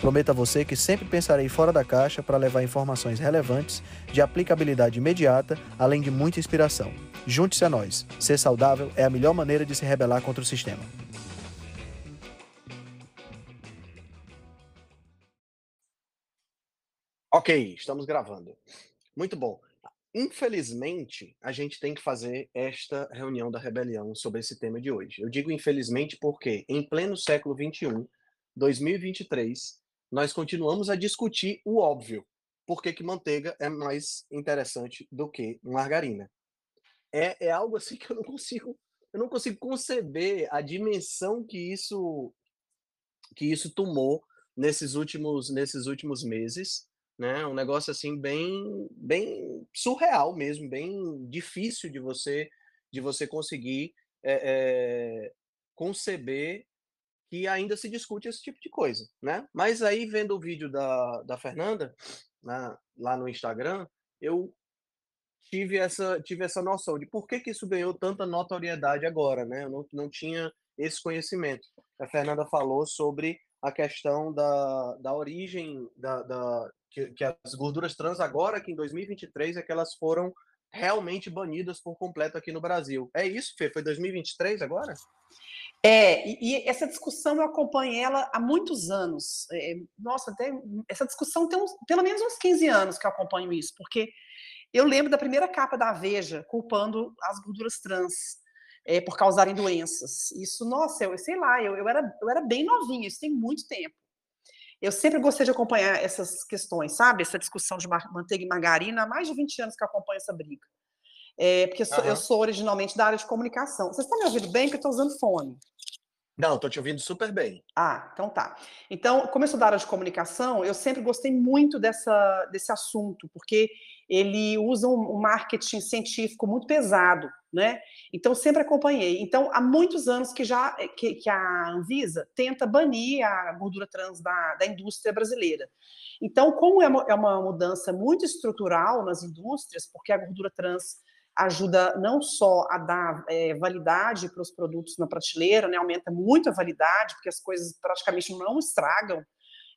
Prometo a você que sempre pensarei fora da caixa para levar informações relevantes, de aplicabilidade imediata, além de muita inspiração. Junte-se a nós. Ser saudável é a melhor maneira de se rebelar contra o sistema. Ok, estamos gravando. Muito bom. Infelizmente, a gente tem que fazer esta reunião da rebelião sobre esse tema de hoje. Eu digo infelizmente porque, em pleno século XXI, 2023, nós continuamos a discutir o óbvio. Por que, que manteiga é mais interessante do que margarina? É, é algo assim que eu não consigo, eu não consigo conceber a dimensão que isso que isso tomou nesses últimos nesses últimos meses né? Um negócio assim bem, bem surreal mesmo, bem difícil de você de você conseguir é, é, conceber que ainda se discute esse tipo de coisa, né? Mas aí vendo o vídeo da, da Fernanda né, lá no Instagram, eu tive essa tive essa noção de por que, que isso ganhou tanta notoriedade agora, né? Eu não, não tinha esse conhecimento. A Fernanda falou sobre a questão da, da origem da, da, que, que as gorduras trans agora, que em 2023 é que elas foram realmente banidas por completo aqui no Brasil. É isso, Fê? Foi 2023 agora? É, e, e, essa discussão eu acompanho ela há muitos anos. É, nossa, até, essa discussão tem uns, pelo menos uns 15 anos que eu acompanho isso, porque eu lembro da primeira capa da Veja culpando as gorduras trans é, por causarem doenças. Isso, nossa, eu sei lá, eu, eu, era, eu era bem novinha, isso tem muito tempo. Eu sempre gostei de acompanhar essas questões, sabe? Essa discussão de manteiga e margarina, há mais de 20 anos que eu acompanho essa briga. É, porque eu sou, uhum. eu sou, originalmente da área de comunicação. Vocês estão me ouvindo bem? Porque eu estou usando fone. Não, estou te ouvindo super bem. Ah, então tá. Então, como eu sou da área de comunicação, eu sempre gostei muito dessa, desse assunto, porque ele usa um marketing científico muito pesado, né? Então, sempre acompanhei. Então, há muitos anos que já que, que a Anvisa tenta banir a gordura trans da, da indústria brasileira. Então, como é uma, é uma mudança muito estrutural nas indústrias, porque a gordura trans ajuda não só a dar é, validade para os produtos na prateleira, né, aumenta muito a validade, porque as coisas praticamente não estragam.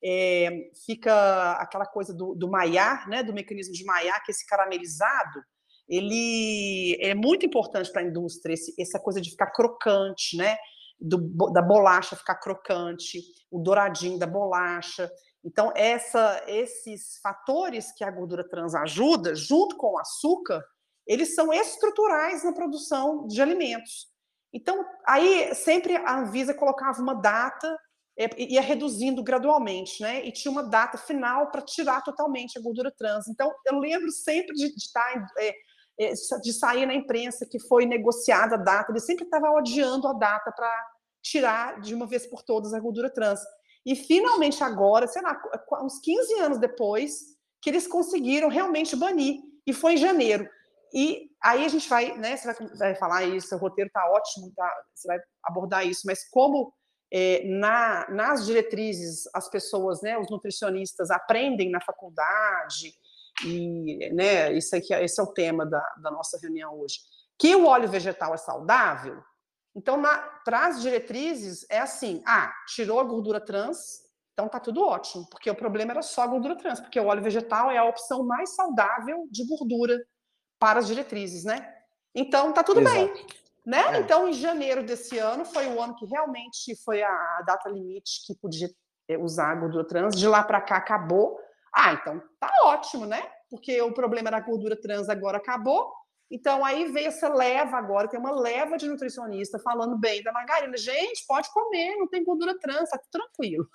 É, fica aquela coisa do, do maiar, né, do mecanismo de maiar, que esse caramelizado, ele é muito importante para a indústria, esse, essa coisa de ficar crocante, né, do, da bolacha ficar crocante, o douradinho da bolacha. Então, essa, esses fatores que a gordura trans ajuda, junto com o açúcar, eles são estruturais na produção de alimentos. Então, aí sempre a Anvisa colocava uma data, é, ia reduzindo gradualmente, né? E tinha uma data final para tirar totalmente a gordura trans. Então, eu lembro sempre de, de estar. É, é, de sair na imprensa que foi negociada a data, ele sempre estava adiando a data para tirar de uma vez por todas a gordura trans. E finalmente agora, sei lá, uns 15 anos depois, que eles conseguiram realmente banir, e foi em janeiro. E aí a gente vai, né? Você vai, vai falar isso, o roteiro está ótimo, tá, você vai abordar isso, mas como é, na, nas diretrizes as pessoas, né, os nutricionistas aprendem na faculdade, e né, isso aqui, esse é o tema da, da nossa reunião hoje, que o óleo vegetal é saudável, então, para as diretrizes, é assim: ah, tirou a gordura trans, então tá tudo ótimo, porque o problema era só a gordura trans, porque o óleo vegetal é a opção mais saudável de gordura para as diretrizes, né? Então tá tudo Exato. bem, né? É. Então em janeiro desse ano foi o ano que realmente foi a data limite que podia eh, usar a gordura trans. De lá para cá acabou. Ah, então tá ótimo, né? Porque o problema da gordura trans agora acabou. Então aí veio essa leva agora, tem uma leva de nutricionista falando bem da margarina. Gente, pode comer, não tem gordura trans, tá tudo tranquilo.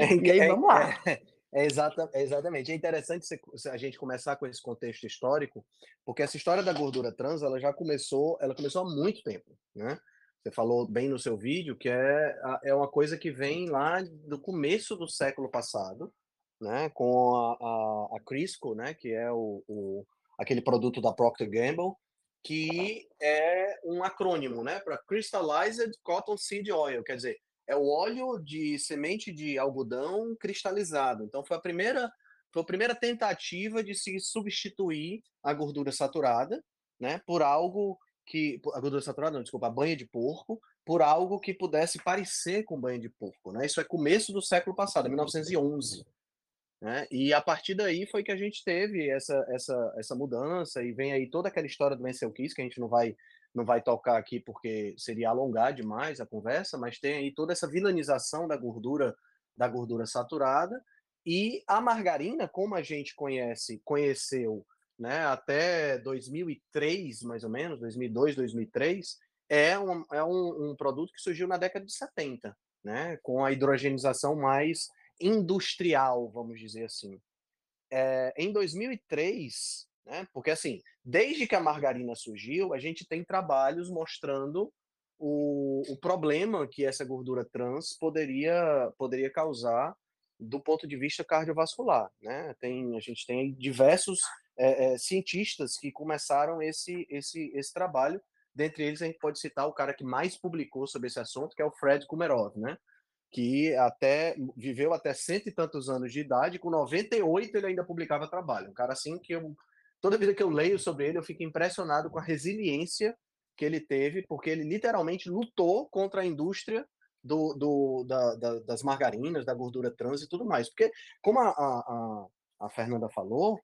É, e aí vamos lá. É, é, exata, é exatamente. É interessante a gente começar com esse contexto histórico, porque essa história da gordura trans, ela já começou, ela começou há muito tempo, né? Você falou bem no seu vídeo que é, é uma coisa que vem lá do começo do século passado, né? Com a, a, a Crisco, né? Que é o, o aquele produto da Procter Gamble, que é um acrônimo, né, para Crystallized Cotton Seed Oil, quer dizer, é o óleo de semente de algodão cristalizado. Então foi a primeira foi a primeira tentativa de se substituir a gordura saturada, né, por algo que a gordura saturada, não, desculpa, a banha de porco, por algo que pudesse parecer com banha de porco, né? Isso é começo do século passado, 1911. Né? E a partir daí foi que a gente teve essa, essa, essa mudança e vem aí toda aquela história do Ansel Keys, que a gente não vai não vai tocar aqui porque seria alongar demais a conversa, mas tem aí toda essa vilanização da gordura da gordura saturada e a margarina, como a gente conhece, conheceu né, até 2003, mais ou menos, 2002, 2003, é um, é um, um produto que surgiu na década de 70, né, com a hidrogenização mais industrial, vamos dizer assim. É, em 2003, né, porque assim, desde que a margarina surgiu, a gente tem trabalhos mostrando o, o problema que essa gordura trans poderia, poderia causar do ponto de vista cardiovascular, né? Tem, a gente tem diversos é, é, cientistas que começaram esse, esse, esse trabalho. Dentre eles, a gente pode citar o cara que mais publicou sobre esse assunto, que é o Fred Kumerov, né? Que até viveu até cento e tantos anos de idade, com 98 ele ainda publicava trabalho. Um cara assim que eu, toda vida que eu leio sobre ele, eu fico impressionado com a resiliência que ele teve, porque ele literalmente lutou contra a indústria do, do da, da, das margarinas, da gordura trans e tudo mais. Porque, como a, a, a Fernanda falou,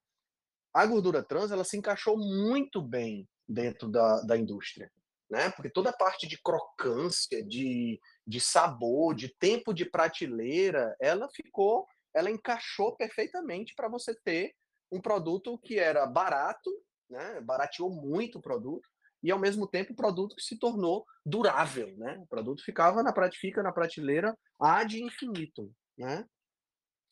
a gordura trans ela se encaixou muito bem dentro da, da indústria. Né? Porque toda a parte de crocância, de, de sabor, de tempo de prateleira, ela ficou, ela encaixou perfeitamente para você ter um produto que era barato, né? barateou muito o produto, e ao mesmo tempo o produto que se tornou durável, né? O produto ficava na fica na prateleira ad infinitum, né?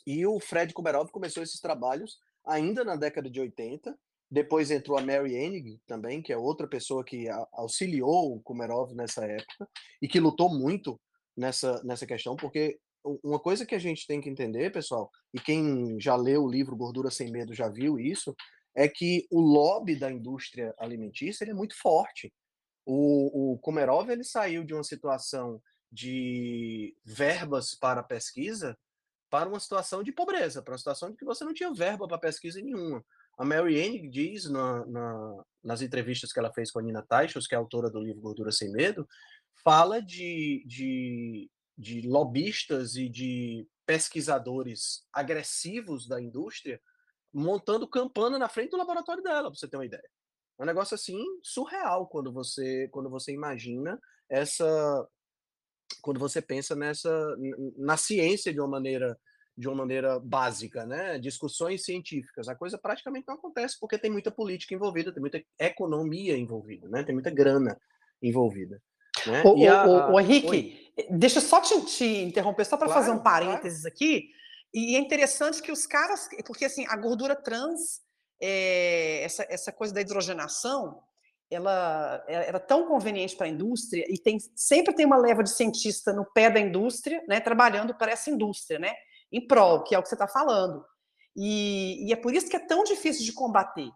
E o Fred Kuberov começou esses trabalhos ainda na década de 80. Depois entrou a Mary Enig também, que é outra pessoa que auxiliou o Kumerov nessa época e que lutou muito nessa, nessa questão, porque uma coisa que a gente tem que entender, pessoal, e quem já leu o livro Gordura Sem Medo já viu isso, é que o lobby da indústria alimentícia é muito forte. O, o Komerov ele saiu de uma situação de verbas para pesquisa para uma situação de pobreza, para uma situação de que você não tinha verba para pesquisa nenhuma. A Mary Anne diz na, na, nas entrevistas que ela fez com a Nina Teichos, que é autora do livro Gordura Sem Medo, fala de, de, de lobistas e de pesquisadores agressivos da indústria montando campana na frente do laboratório dela, para você ter uma ideia. É um negócio assim surreal quando você quando você imagina essa quando você pensa nessa na ciência de uma maneira de uma maneira básica, né? Discussões científicas. A coisa praticamente não acontece porque tem muita política envolvida, tem muita economia envolvida, né? Tem muita grana envolvida. Né? O, o, a, o Henrique, Oi. deixa eu só te, te interromper, só para claro, fazer um parênteses claro. aqui. E é interessante que os caras, porque assim, a gordura trans, é, essa, essa coisa da hidrogenação, ela era tão conveniente para a indústria e tem sempre tem uma leva de cientista no pé da indústria, né, trabalhando para essa indústria, né, em prol, que é o que você está falando. E, e, é por isso que é tão difícil de combater.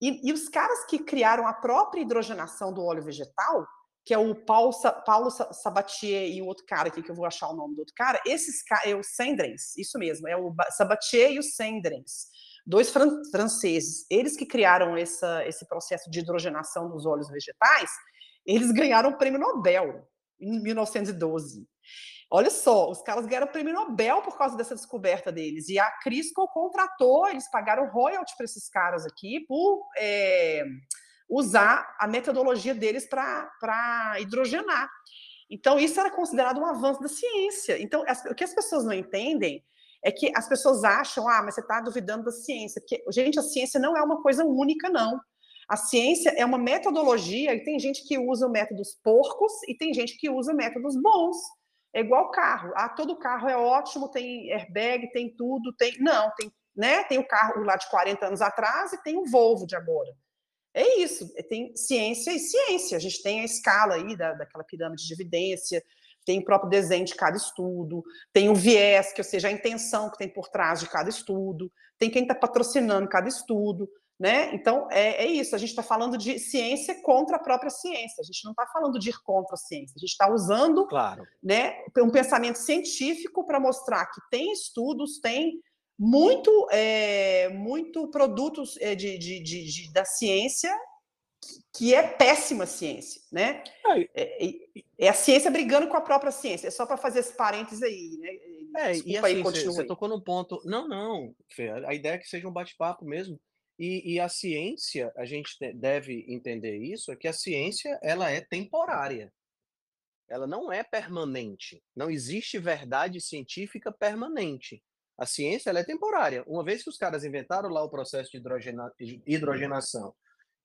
E, e, os caras que criaram a própria hidrogenação do óleo vegetal, que é o Paulo, Paulo Sabatier e o outro cara aqui, que eu vou achar o nome do outro cara, esses é o Sendrens, isso mesmo, é o Sabatier e o Sendrens, dois fran franceses, eles que criaram essa, esse processo de hidrogenação dos óleos vegetais, eles ganharam o prêmio Nobel em 1912. Olha só, os caras ganharam o prêmio Nobel por causa dessa descoberta deles. E a Crisco contratou, eles pagaram royalty para esses caras aqui por é, usar a metodologia deles para hidrogenar. Então, isso era considerado um avanço da ciência. Então, as, o que as pessoas não entendem é que as pessoas acham, ah, mas você está duvidando da ciência. Porque, gente, a ciência não é uma coisa única, não. A ciência é uma metodologia e tem gente que usa métodos porcos e tem gente que usa métodos bons. É igual carro. Ah, todo carro é ótimo, tem airbag, tem tudo, tem. Não, tem, né? Tem o carro lá de 40 anos atrás e tem o Volvo de agora. É isso, é, tem ciência e ciência. A gente tem a escala aí da, daquela pirâmide de evidência, tem o próprio desenho de cada estudo, tem o viés, que ou seja, a intenção que tem por trás de cada estudo, tem quem está patrocinando cada estudo. Né? Então, é, é isso. A gente está falando de ciência contra a própria ciência. A gente não está falando de ir contra a ciência. A gente está usando claro. né, um pensamento científico para mostrar que tem estudos, tem muito, é, muito produtos é, de, de, de, de, da ciência que é péssima ciência, né? É, é, a ciência brigando com a própria ciência. É só para fazer esse parênteses aí, né? É, Desculpa e assim, aí, você, você tocou num ponto. Não, não, Fê, a ideia é que seja um bate-papo mesmo. E, e, a ciência, a gente deve entender isso, é que a ciência ela é temporária. Ela não é permanente. Não existe verdade científica permanente. A ciência é temporária. Uma vez que os caras inventaram lá o processo de hidrogena, hidrogenação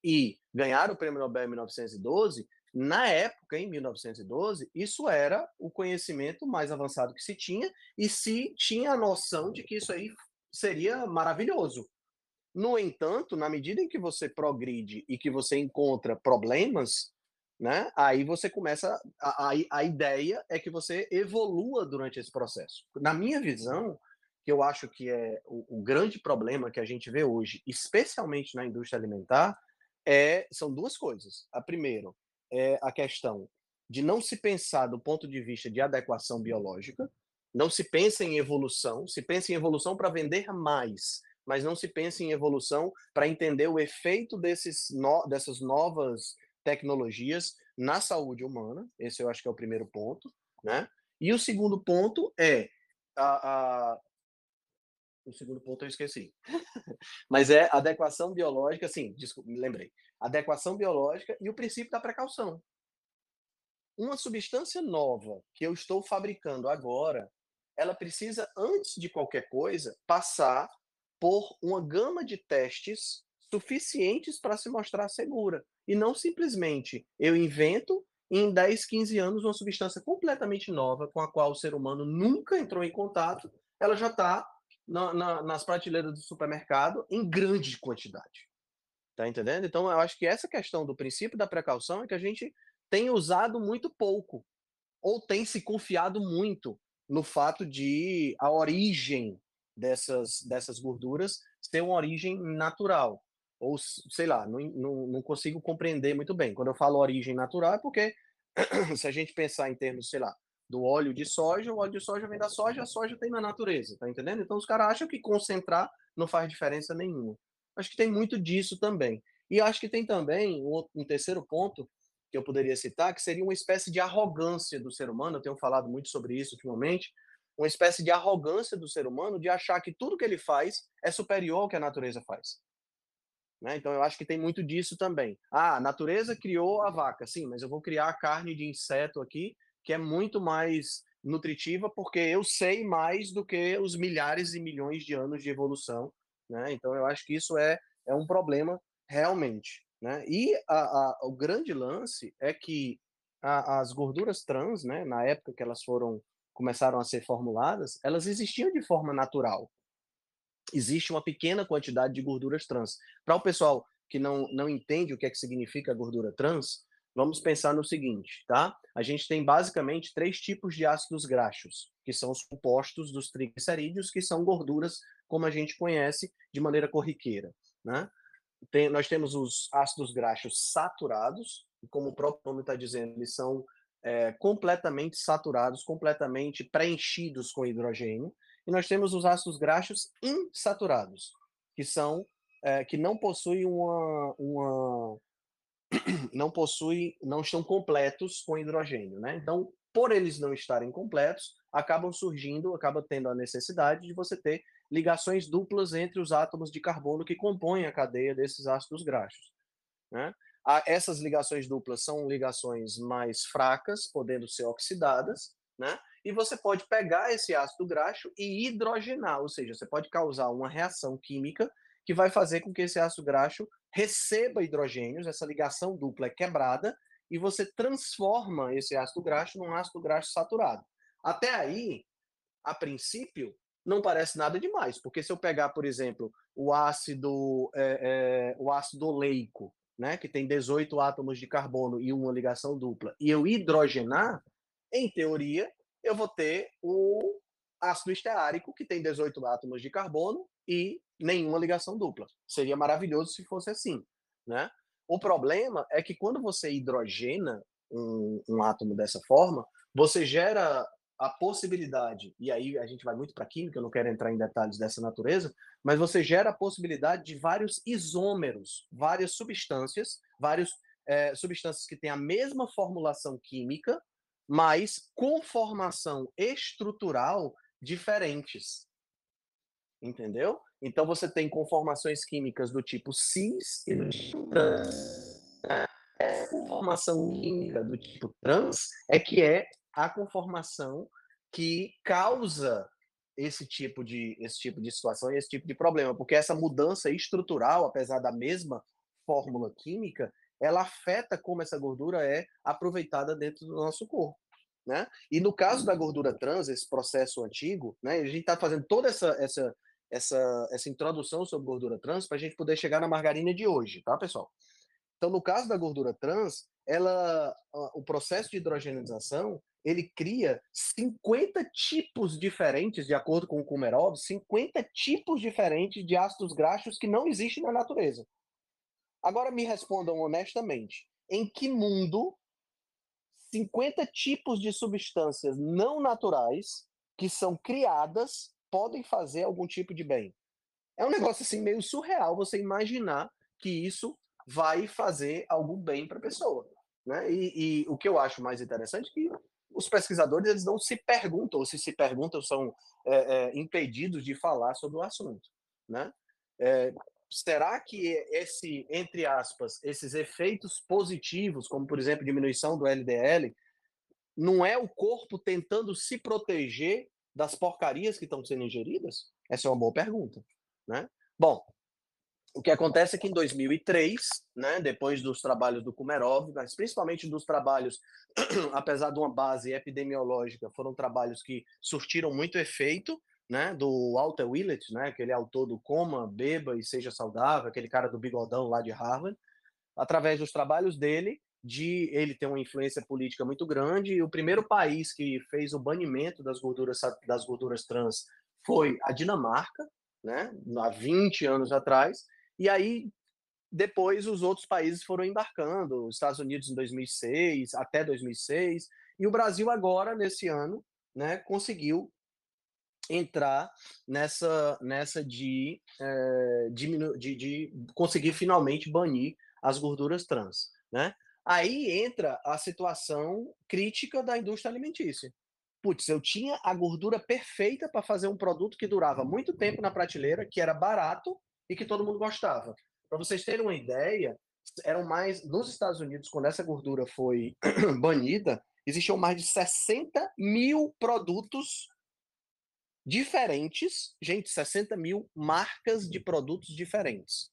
e ganharam o prêmio Nobel em 1912, na época, em 1912, isso era o conhecimento mais avançado que se tinha e se tinha a noção de que isso aí seria maravilhoso. No entanto, na medida em que você progride e que você encontra problemas, né, aí você começa. A, a, a ideia é que você evolua durante esse processo. Na minha visão, que eu acho que é o, o grande problema que a gente vê hoje, especialmente na indústria alimentar, é, são duas coisas. A primeira é a questão de não se pensar do ponto de vista de adequação biológica, não se pensa em evolução, se pensa em evolução para vender mais, mas não se pensa em evolução para entender o efeito desses no, dessas novas tecnologias na saúde humana. Esse eu acho que é o primeiro ponto, né? E o segundo ponto é a, a o segundo ponto eu esqueci. Mas é adequação biológica, sim, desculpa, me lembrei. Adequação biológica e o princípio da precaução. Uma substância nova que eu estou fabricando agora, ela precisa, antes de qualquer coisa, passar por uma gama de testes suficientes para se mostrar segura. E não simplesmente eu invento em 10, 15 anos uma substância completamente nova com a qual o ser humano nunca entrou em contato, ela já está na, na, nas prateleiras do supermercado em grande quantidade. Tá entendendo? Então, eu acho que essa questão do princípio da precaução é que a gente tem usado muito pouco, ou tem se confiado muito no fato de a origem dessas, dessas gorduras ter uma origem natural. Ou, sei lá, não, não, não consigo compreender muito bem. Quando eu falo origem natural, é porque se a gente pensar em termos, sei lá, do óleo de soja, o óleo de soja vem da soja, a soja tem na natureza, tá entendendo? Então os caras acham que concentrar não faz diferença nenhuma. Acho que tem muito disso também. E acho que tem também um, terceiro ponto que eu poderia citar, que seria uma espécie de arrogância do ser humano, eu tenho falado muito sobre isso ultimamente, uma espécie de arrogância do ser humano de achar que tudo que ele faz é superior ao que a natureza faz. Né? Então eu acho que tem muito disso também. Ah, a natureza criou a vaca, sim, mas eu vou criar a carne de inseto aqui que é muito mais nutritiva, porque eu sei mais do que os milhares e milhões de anos de evolução. Né? Então, eu acho que isso é, é um problema realmente. Né? E a, a, o grande lance é que a, as gorduras trans, né, na época que elas foram começaram a ser formuladas, elas existiam de forma natural. Existe uma pequena quantidade de gorduras trans. Para o pessoal que não, não entende o que é que significa gordura trans, vamos pensar no seguinte, tá? A gente tem basicamente três tipos de ácidos graxos, que são os compostos dos triglicerídeos, que são gorduras como a gente conhece de maneira corriqueira, né? Tem, nós temos os ácidos graxos saturados, e como o próprio nome está dizendo, eles são é, completamente saturados, completamente preenchidos com hidrogênio. E nós temos os ácidos graxos insaturados, que são é, que não possuem uma, uma não possuem, não estão completos com hidrogênio, né? Então, por eles não estarem completos, acabam surgindo, acaba tendo a necessidade de você ter ligações duplas entre os átomos de carbono que compõem a cadeia desses ácidos graxos. Né? Essas ligações duplas são ligações mais fracas, podendo ser oxidadas, né? E você pode pegar esse ácido graxo e hidrogenar, ou seja, você pode causar uma reação química que vai fazer com que esse ácido graxo receba hidrogênios, essa ligação dupla é quebrada, e você transforma esse ácido graxo num ácido graxo saturado. Até aí, a princípio, não parece nada demais, porque se eu pegar, por exemplo, o ácido, é, é, o ácido oleico, né, que tem 18 átomos de carbono e uma ligação dupla, e eu hidrogenar, em teoria, eu vou ter o ácido esteárico, que tem 18 átomos de carbono e nenhuma ligação dupla. Seria maravilhoso se fosse assim, né? O problema é que quando você hidrogena um, um átomo dessa forma, você gera a possibilidade, e aí a gente vai muito para química, eu não quero entrar em detalhes dessa natureza, mas você gera a possibilidade de vários isômeros, várias substâncias, várias é, substâncias que têm a mesma formulação química, mas conformação estrutural diferentes. Entendeu? Então você tem conformações químicas do tipo cis e do tipo trans. Essa conformação química do tipo trans é que é a conformação que causa esse tipo de esse tipo de situação e esse tipo de problema, porque essa mudança estrutural, apesar da mesma fórmula química, ela afeta como essa gordura é aproveitada dentro do nosso corpo. Né? E no caso da gordura trans, esse processo antigo, né, a gente está fazendo toda essa, essa, essa, essa introdução sobre gordura trans para a gente poder chegar na margarina de hoje, tá, pessoal? Então, no caso da gordura trans, ela, o processo de hidrogenização, ele cria 50 tipos diferentes, de acordo com o Kumerov, 50 tipos diferentes de ácidos graxos que não existem na natureza. Agora me respondam honestamente, em que mundo 50 tipos de substâncias não naturais que são criadas podem fazer algum tipo de bem. É um negócio assim meio surreal você imaginar que isso vai fazer algum bem para a pessoa. Né? E, e, o que eu acho mais interessante é que os pesquisadores eles não se perguntam, ou se se perguntam, são é, é, impedidos de falar sobre o assunto. Né? É, será que esse, entre aspas, esses efeitos positivos, como por exemplo diminuição do LDL, não é o corpo tentando se proteger das porcarias que estão sendo ingeridas? Essa é uma boa pergunta, né? Bom, o que acontece é que em 2003, né, depois dos trabalhos do Kumerov, mas principalmente dos trabalhos, apesar de uma base epidemiológica, foram trabalhos que surtiram muito efeito, né, do Walter Willett, né, aquele autor do Coma, Beba e Seja Saudável, aquele cara do bigodão lá de Harvard, através dos trabalhos dele, de ele ter uma influência política muito grande, e o primeiro país que fez o banimento das gorduras, das gorduras trans foi a Dinamarca, né, há 20 anos atrás, e aí depois os outros países foram embarcando, os Estados Unidos em 2006, até 2006, e o Brasil agora, nesse ano, né, conseguiu entrar nessa, nessa de, é, diminu de, de conseguir finalmente banir as gorduras trans. Né? Aí entra a situação crítica da indústria alimentícia. Putz, eu tinha a gordura perfeita para fazer um produto que durava muito tempo na prateleira, que era barato e que todo mundo gostava. Para vocês terem uma ideia, eram mais nos Estados Unidos, quando essa gordura foi banida, existiam mais de 60 mil produtos diferentes, gente, 60 mil marcas de produtos diferentes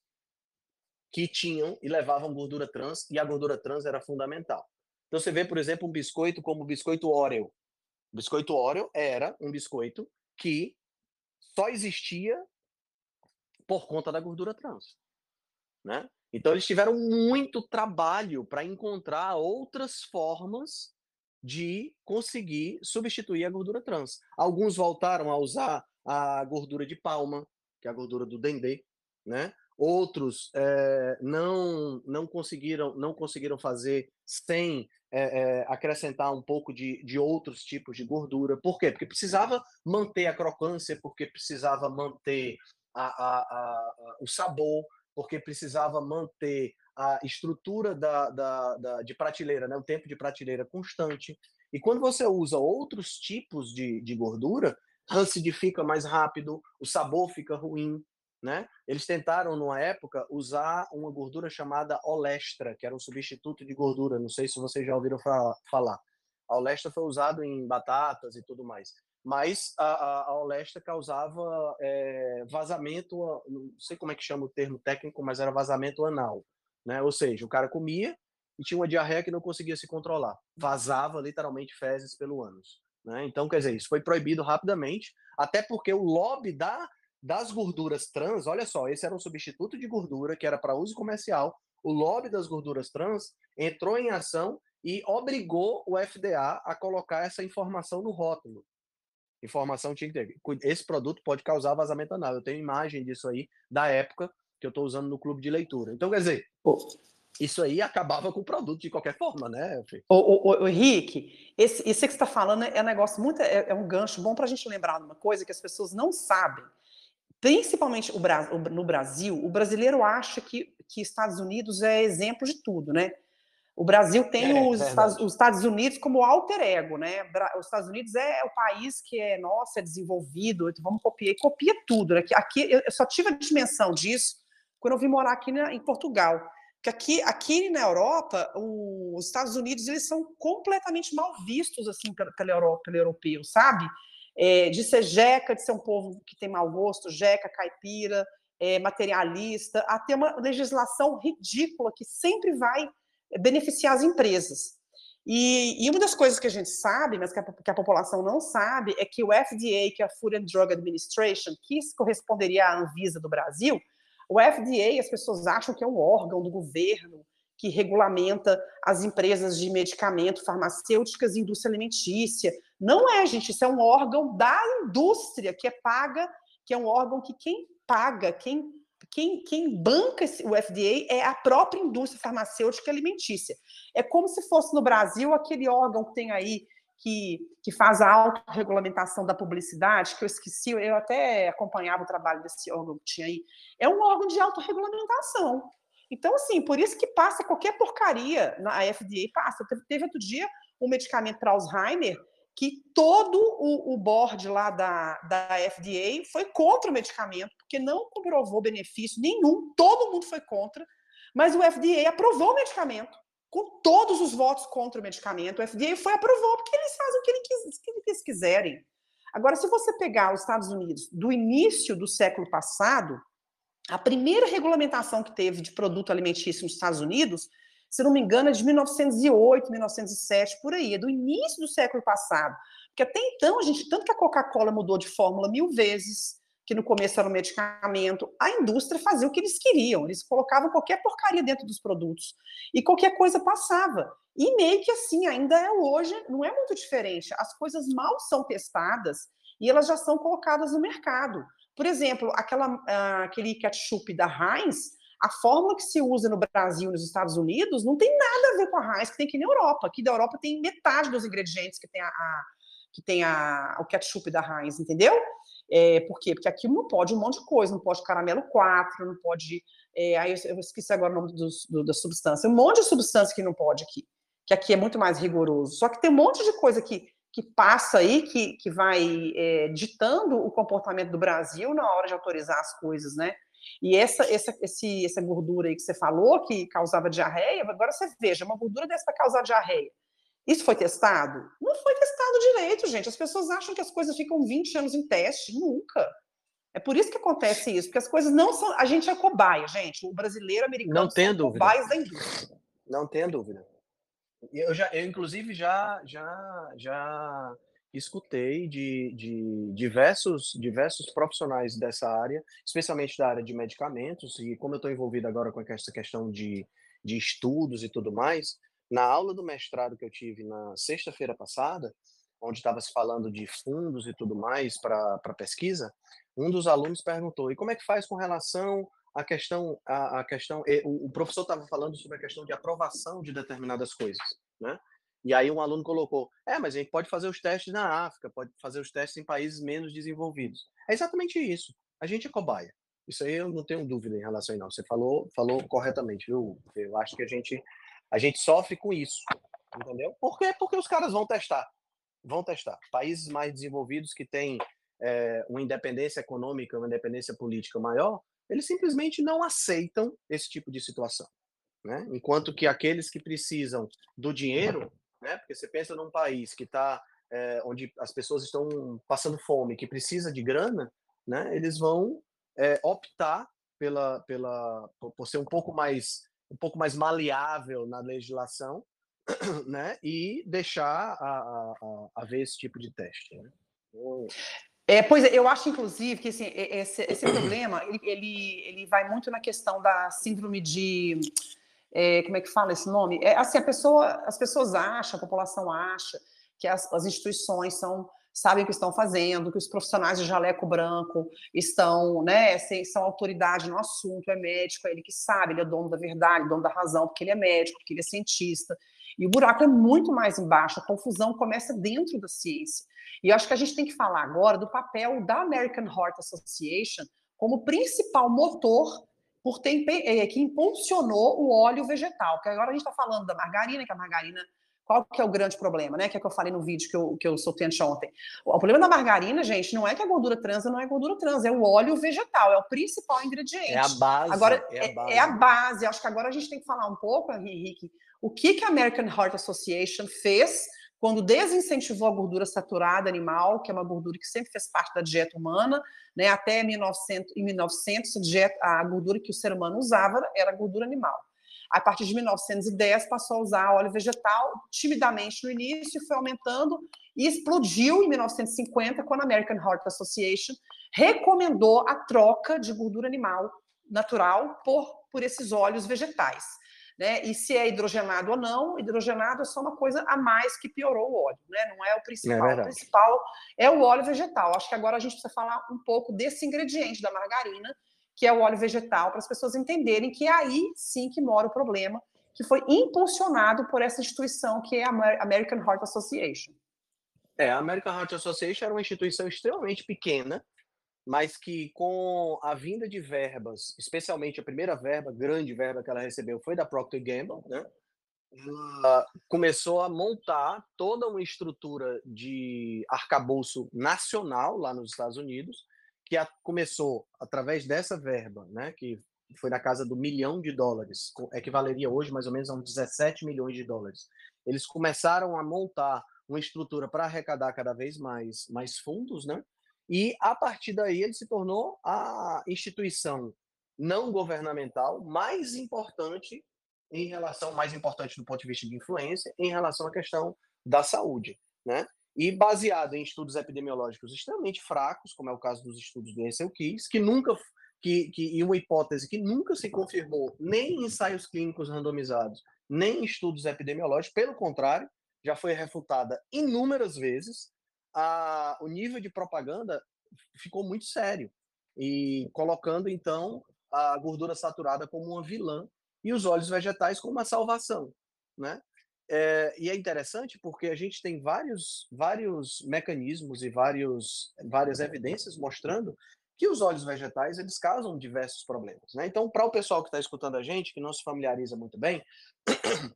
que tinham e levavam gordura trans, e a gordura trans era fundamental. Então você vê, por exemplo, um biscoito como o biscoito Oreo. O biscoito Oreo era um biscoito que só existia por conta da gordura trans, né? Então eles tiveram muito trabalho para encontrar outras formas de conseguir substituir a gordura trans. Alguns voltaram a usar a gordura de palma, que é a gordura do dendê, né? Outros é, não não conseguiram não conseguiram fazer sem é, é, acrescentar um pouco de, de outros tipos de gordura. Por quê? Porque precisava manter a crocância, porque precisava manter a, a, a, o sabor, porque precisava manter a estrutura da, da, da, de prateleira, né? o tempo de prateleira constante. E quando você usa outros tipos de, de gordura, acidifica mais rápido, o sabor fica ruim. Né? Eles tentaram, numa época, usar uma gordura chamada olestra, que era um substituto de gordura. Não sei se vocês já ouviram falar. A olestra foi usado em batatas e tudo mais. Mas a, a, a olestra causava é, vazamento, não sei como é que chama o termo técnico, mas era vazamento anal né? Ou seja, o cara comia e tinha uma diarreia que não conseguia se controlar. Vazava literalmente fezes pelo ânus. Né? Então, quer dizer, isso foi proibido rapidamente, até porque o lobby da, das gorduras trans, olha só, esse era um substituto de gordura que era para uso comercial. O lobby das gorduras trans entrou em ação e obrigou o FDA a colocar essa informação no rótulo. Informação tinha que ter. Esse produto pode causar vazamento anal. Eu tenho imagem disso aí da época que eu estou usando no clube de leitura. Então, quer dizer, isso aí acabava com o produto de qualquer forma, né, Fê? Ô, ô, ô, Henrique, esse, isso que você está falando é um negócio muito. É, é um gancho bom para a gente lembrar de uma coisa que as pessoas não sabem. Principalmente no Brasil, o brasileiro acha que, que Estados Unidos é exemplo de tudo, né? O Brasil tem é, os, Estados, os, Estados, Unidos como alter ego, né? Os Estados Unidos é o país que é, nossa, é desenvolvido, então vamos copiar, e copia tudo. Né? Aqui, eu só tive a dimensão disso quando eu vim morar aqui na, em Portugal. Porque aqui, aqui na Europa, o, os Estados Unidos eles são completamente mal vistos assim pelo europeu, sabe? É, de ser jeca, de ser um povo que tem mau gosto, jeca, caipira, é, materialista, a ter uma legislação ridícula que sempre vai beneficiar as empresas. E, e, uma das coisas que a gente sabe, mas que a, que a, população não sabe, é que o FDA, que é a Food and Drug Administration, que corresponderia à Anvisa do Brasil, o FDA, as pessoas acham que é um órgão do governo que regulamenta as empresas de medicamento, farmacêuticas e indústria alimentícia. Não é, gente, isso é um órgão da indústria que é paga, que é um órgão que quem paga, quem quem, quem banca o FDA é a própria indústria farmacêutica e alimentícia. É como se fosse no Brasil aquele órgão que tem aí que, que faz a autorregulamentação da publicidade, que eu esqueci, eu até acompanhava o trabalho desse órgão que tinha aí. É um órgão de autorregulamentação. Então, assim, por isso que passa qualquer porcaria na FDA, passa. Teve, teve outro dia um medicamento para Alzheimer que todo o, o board lá da, da FDA foi contra o medicamento, porque não comprovou benefício nenhum, todo mundo foi contra, mas o FDA aprovou o medicamento, com todos os votos contra o medicamento. O FDA foi aprovou, porque eles fazem o que eles, que eles quiserem. Agora, se você pegar os Estados Unidos do início do século passado, a primeira regulamentação que teve de produto alimentício nos Estados Unidos se não me engano, é de 1908, 1907, por aí, é do início do século passado. Porque até então, gente, tanto que a Coca-Cola mudou de fórmula mil vezes, que no começo era um medicamento, a indústria fazia o que eles queriam, eles colocavam qualquer porcaria dentro dos produtos e qualquer coisa passava. E meio que assim, ainda é hoje, não é muito diferente. As coisas mal são testadas e elas já são colocadas no mercado. Por exemplo, aquela, uh, aquele ketchup da Heinz, a fórmula que se usa no Brasil e nos Estados Unidos não tem nada a ver com a Heinz que tem aqui na Europa. Aqui da Europa tem metade dos ingredientes que tem a, a que tem a, o ketchup da Heinz, entendeu? É, por quê? Porque aqui não pode um monte de coisa, não pode caramelo 4, não pode. É, aí eu, eu, esqueci agora o nome do, do, da substância. Um monte de substância que não pode aqui, que aqui é muito mais rigoroso. Só que tem um monte de coisa que, que passa aí, que, que vai é, ditando o comportamento do Brasil na hora de autorizar as coisas, né? E essa, essa, esse, essa gordura aí que você falou, que causava diarreia, agora você veja, uma gordura dessa para causar diarreia. Isso foi testado? Não foi testado direito, gente. As pessoas acham que as coisas ficam 20 anos em teste. Nunca. É por isso que acontece isso, porque as coisas não são. A gente é cobaia, gente. O brasileiro americano não tem dúvida. cobaias da indústria. Não tenha dúvida. Eu já, eu inclusive já, já, já escutei de, de diversos, diversos profissionais dessa área, especialmente da área de medicamentos, e como eu estou envolvido agora com essa questão de, de estudos e tudo mais, na aula do mestrado que eu tive na sexta-feira passada, onde estava se falando de fundos e tudo mais para pesquisa, um dos alunos perguntou: e como é que faz com relação à questão, a, a questão, o, o professor estava falando sobre a questão de aprovação de determinadas coisas, né? E aí um aluno colocou: é, mas a gente pode fazer os testes na África, pode fazer os testes em países menos desenvolvidos. É exatamente isso. A gente é cobaia. Isso aí eu não tenho dúvida em relação a não. Você falou, falou corretamente, viu? Eu acho que a gente, a gente sofre com isso, entendeu? Por quê? Porque os caras vão testar, vão testar. Países mais desenvolvidos que têm é, uma independência econômica, uma independência política maior, eles simplesmente não aceitam esse tipo de situação. Né? Enquanto que aqueles que precisam do dinheiro né? Porque você pensa num país que está é, onde as pessoas estão passando fome, que precisa de grana, né? Eles vão é, optar pela, pela por, por ser um pouco mais um pouco mais maleável na legislação, né? E deixar a, a, a ver esse tipo de teste. Né? É, pois é, eu acho, inclusive, que assim, esse, esse problema ele, ele, ele vai muito na questão da síndrome de é, como é que fala esse nome? É, assim, a pessoa, as pessoas acham, a população acha que as, as instituições são sabem o que estão fazendo, que os profissionais de jaleco branco estão, né, são autoridade no assunto, é médico, é ele que sabe, ele é dono da verdade, dono da razão, porque ele é médico, porque ele é cientista. E o buraco é muito mais embaixo, a confusão começa dentro da ciência. E eu acho que a gente tem que falar agora do papel da American Heart Association como principal motor por ter, é, que impulsionou o óleo vegetal. Porque agora a gente está falando da margarina, que a margarina qual que é o grande problema, né? Que é que eu falei no vídeo que eu, que eu soltei ontem. O problema da margarina, gente, não é que a gordura trans não é gordura trans, é o óleo vegetal, é o principal ingrediente. É a base. Agora, é a base. É, é a base. Acho que agora a gente tem que falar um pouco, Henrique, o que, que a American Heart Association fez quando desincentivou a gordura saturada animal, que é uma gordura que sempre fez parte da dieta humana, né? Até 1900, em 1900, a gordura que o ser humano usava era a gordura animal. A partir de 1910, passou a usar óleo vegetal timidamente no início, foi aumentando e explodiu em 1950, quando a American Heart Association recomendou a troca de gordura animal natural por, por esses óleos vegetais. Né? E se é hidrogenado ou não, hidrogenado é só uma coisa a mais que piorou o óleo, né? não é o principal. É o principal é o óleo vegetal. Acho que agora a gente precisa falar um pouco desse ingrediente da margarina, que é o óleo vegetal, para as pessoas entenderem que é aí sim que mora o problema, que foi impulsionado por essa instituição que é a American Heart Association. É, a American Heart Association era uma instituição extremamente pequena, mas que com a vinda de verbas, especialmente a primeira verba, grande verba que ela recebeu foi da Procter Gamble, né? Ela começou a montar toda uma estrutura de arcabouço nacional lá nos Estados Unidos, que a, começou através dessa verba, né, que foi na casa do milhão de dólares, equivaleria hoje mais ou menos a uns 17 milhões de dólares. Eles começaram a montar uma estrutura para arrecadar cada vez mais, mais fundos, né? E a partir daí ele se tornou a instituição não governamental mais importante em relação mais importante do ponto de vista de influência em relação à questão da saúde, né? e baseado em estudos epidemiológicos extremamente fracos, como é o caso dos estudos do Ansel Keys, que nunca que, que e uma hipótese que nunca se confirmou nem em ensaios clínicos randomizados, nem em estudos epidemiológicos, pelo contrário, já foi refutada inúmeras vezes. A, o nível de propaganda ficou muito sério e colocando então a gordura saturada como uma vilã e os óleos vegetais como uma salvação, né? É, e é interessante porque a gente tem vários, vários mecanismos e vários, várias evidências mostrando que os óleos vegetais eles causam diversos problemas. Né? Então, para o pessoal que está escutando a gente, que não se familiariza muito bem,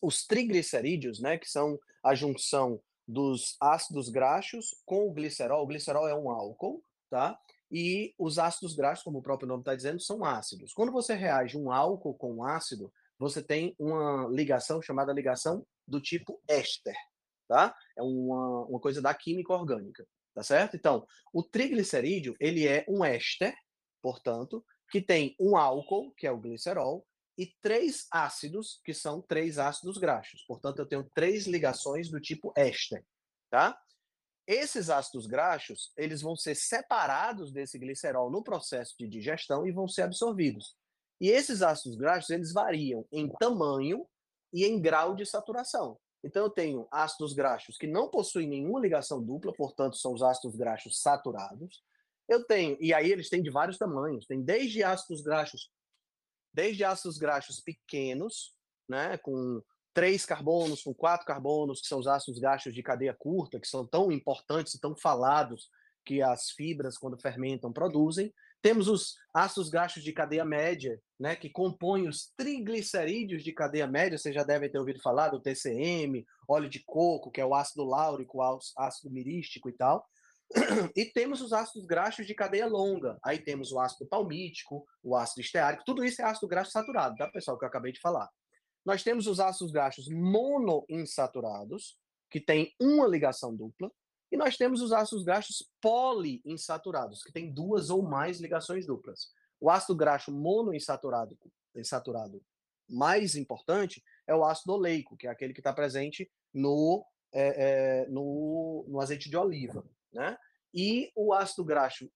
os triglicerídeos, né, que são a junção dos ácidos graxos com o glicerol, o glicerol é um álcool, tá? E os ácidos graxos, como o próprio nome está dizendo, são ácidos. Quando você reage um álcool com um ácido, você tem uma ligação chamada ligação do tipo éster, tá? É uma, uma coisa da química orgânica, tá certo? Então, o triglicerídeo, ele é um éster, portanto, que tem um álcool, que é o glicerol, e três ácidos, que são três ácidos graxos. Portanto, eu tenho três ligações do tipo éster, tá? Esses ácidos graxos, eles vão ser separados desse glicerol no processo de digestão e vão ser absorvidos. E esses ácidos graxos, eles variam em tamanho e em grau de saturação. Então, eu tenho ácidos graxos que não possuem nenhuma ligação dupla, portanto, são os ácidos graxos saturados. Eu tenho, e aí eles têm de vários tamanhos, tem desde ácidos graxos, desde ácidos graxos pequenos, né, com três carbonos, com quatro carbonos, que são os ácidos graxos de cadeia curta, que são tão importantes e tão falados que as fibras, quando fermentam, produzem, temos os ácidos graxos de cadeia média, né, que compõem os triglicerídeos de cadeia média, vocês já devem ter ouvido falar do TCM, óleo de coco, que é o ácido láurico, ácido mirístico e tal. E temos os ácidos graxos de cadeia longa. Aí temos o ácido palmítico, o ácido esteárico, tudo isso é ácido graxo saturado, tá, pessoal, que eu acabei de falar. Nós temos os ácidos graxos monoinsaturados, que tem uma ligação dupla, e nós temos os ácidos graxos poliinsaturados, que tem duas ou mais ligações duplas. O ácido graxo monoinsaturado insaturado mais importante é o ácido oleico, que é aquele que está presente no, é, é, no, no, azeite de oliva. Né? E o ácido graxo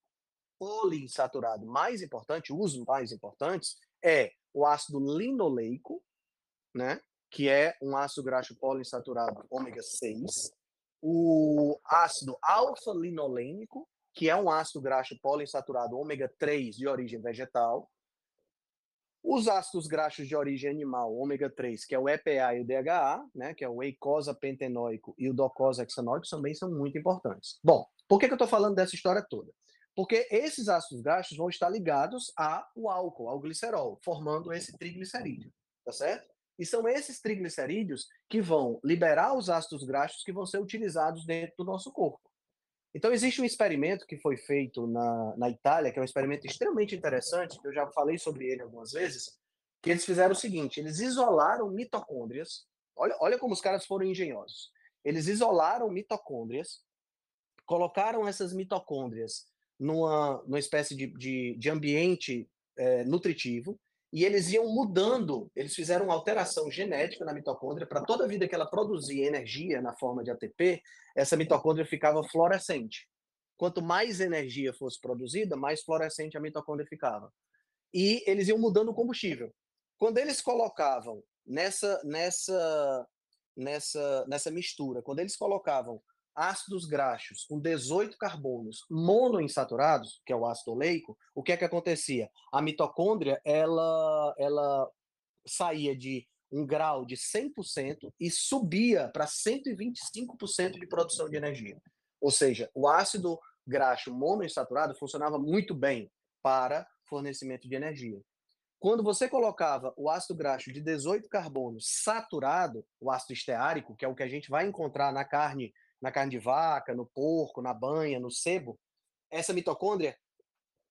poliinsaturado mais importante, os mais importantes, é o ácido linoleico, né? que é um ácido graxo poliinsaturado ômega 6, o ácido alfa-linolênico, que é um ácido graxo poliinsaturado ômega 3 de origem vegetal. Os ácidos graxos de origem animal, ômega 3, que é o EPA e o DHA, né, que é o eicosa pentenoico e o docosa hexanoico, também são muito importantes. Bom, por que, que eu estou falando dessa história toda? Porque esses ácidos graxos vão estar ligados ao álcool, ao glicerol, formando esse triglicerídeo, tá certo? E são esses triglicerídeos que vão liberar os ácidos graxos que vão ser utilizados dentro do nosso corpo. Então, existe um experimento que foi feito na, na Itália, que é um experimento extremamente interessante, que eu já falei sobre ele algumas vezes, que eles fizeram o seguinte: eles isolaram mitocôndrias. Olha, olha como os caras foram engenhosos. Eles isolaram mitocôndrias, colocaram essas mitocôndrias numa, numa espécie de, de, de ambiente é, nutritivo, e eles iam mudando, eles fizeram uma alteração genética na mitocôndria para toda vida que ela produzia energia na forma de ATP, essa mitocôndria ficava fluorescente. Quanto mais energia fosse produzida, mais fluorescente a mitocôndria ficava. E eles iam mudando o combustível. Quando eles colocavam nessa nessa nessa nessa mistura, quando eles colocavam ácidos graxos com 18 carbonos monoinsaturados, que é o ácido oleico, o que é que acontecia? A mitocôndria, ela, ela saía de um grau de 100% e subia para 125% de produção de energia. Ou seja, o ácido graxo monoinsaturado funcionava muito bem para fornecimento de energia. Quando você colocava o ácido graxo de 18 carbonos saturado, o ácido esteárico, que é o que a gente vai encontrar na carne na carne de vaca, no porco, na banha, no sebo, essa mitocôndria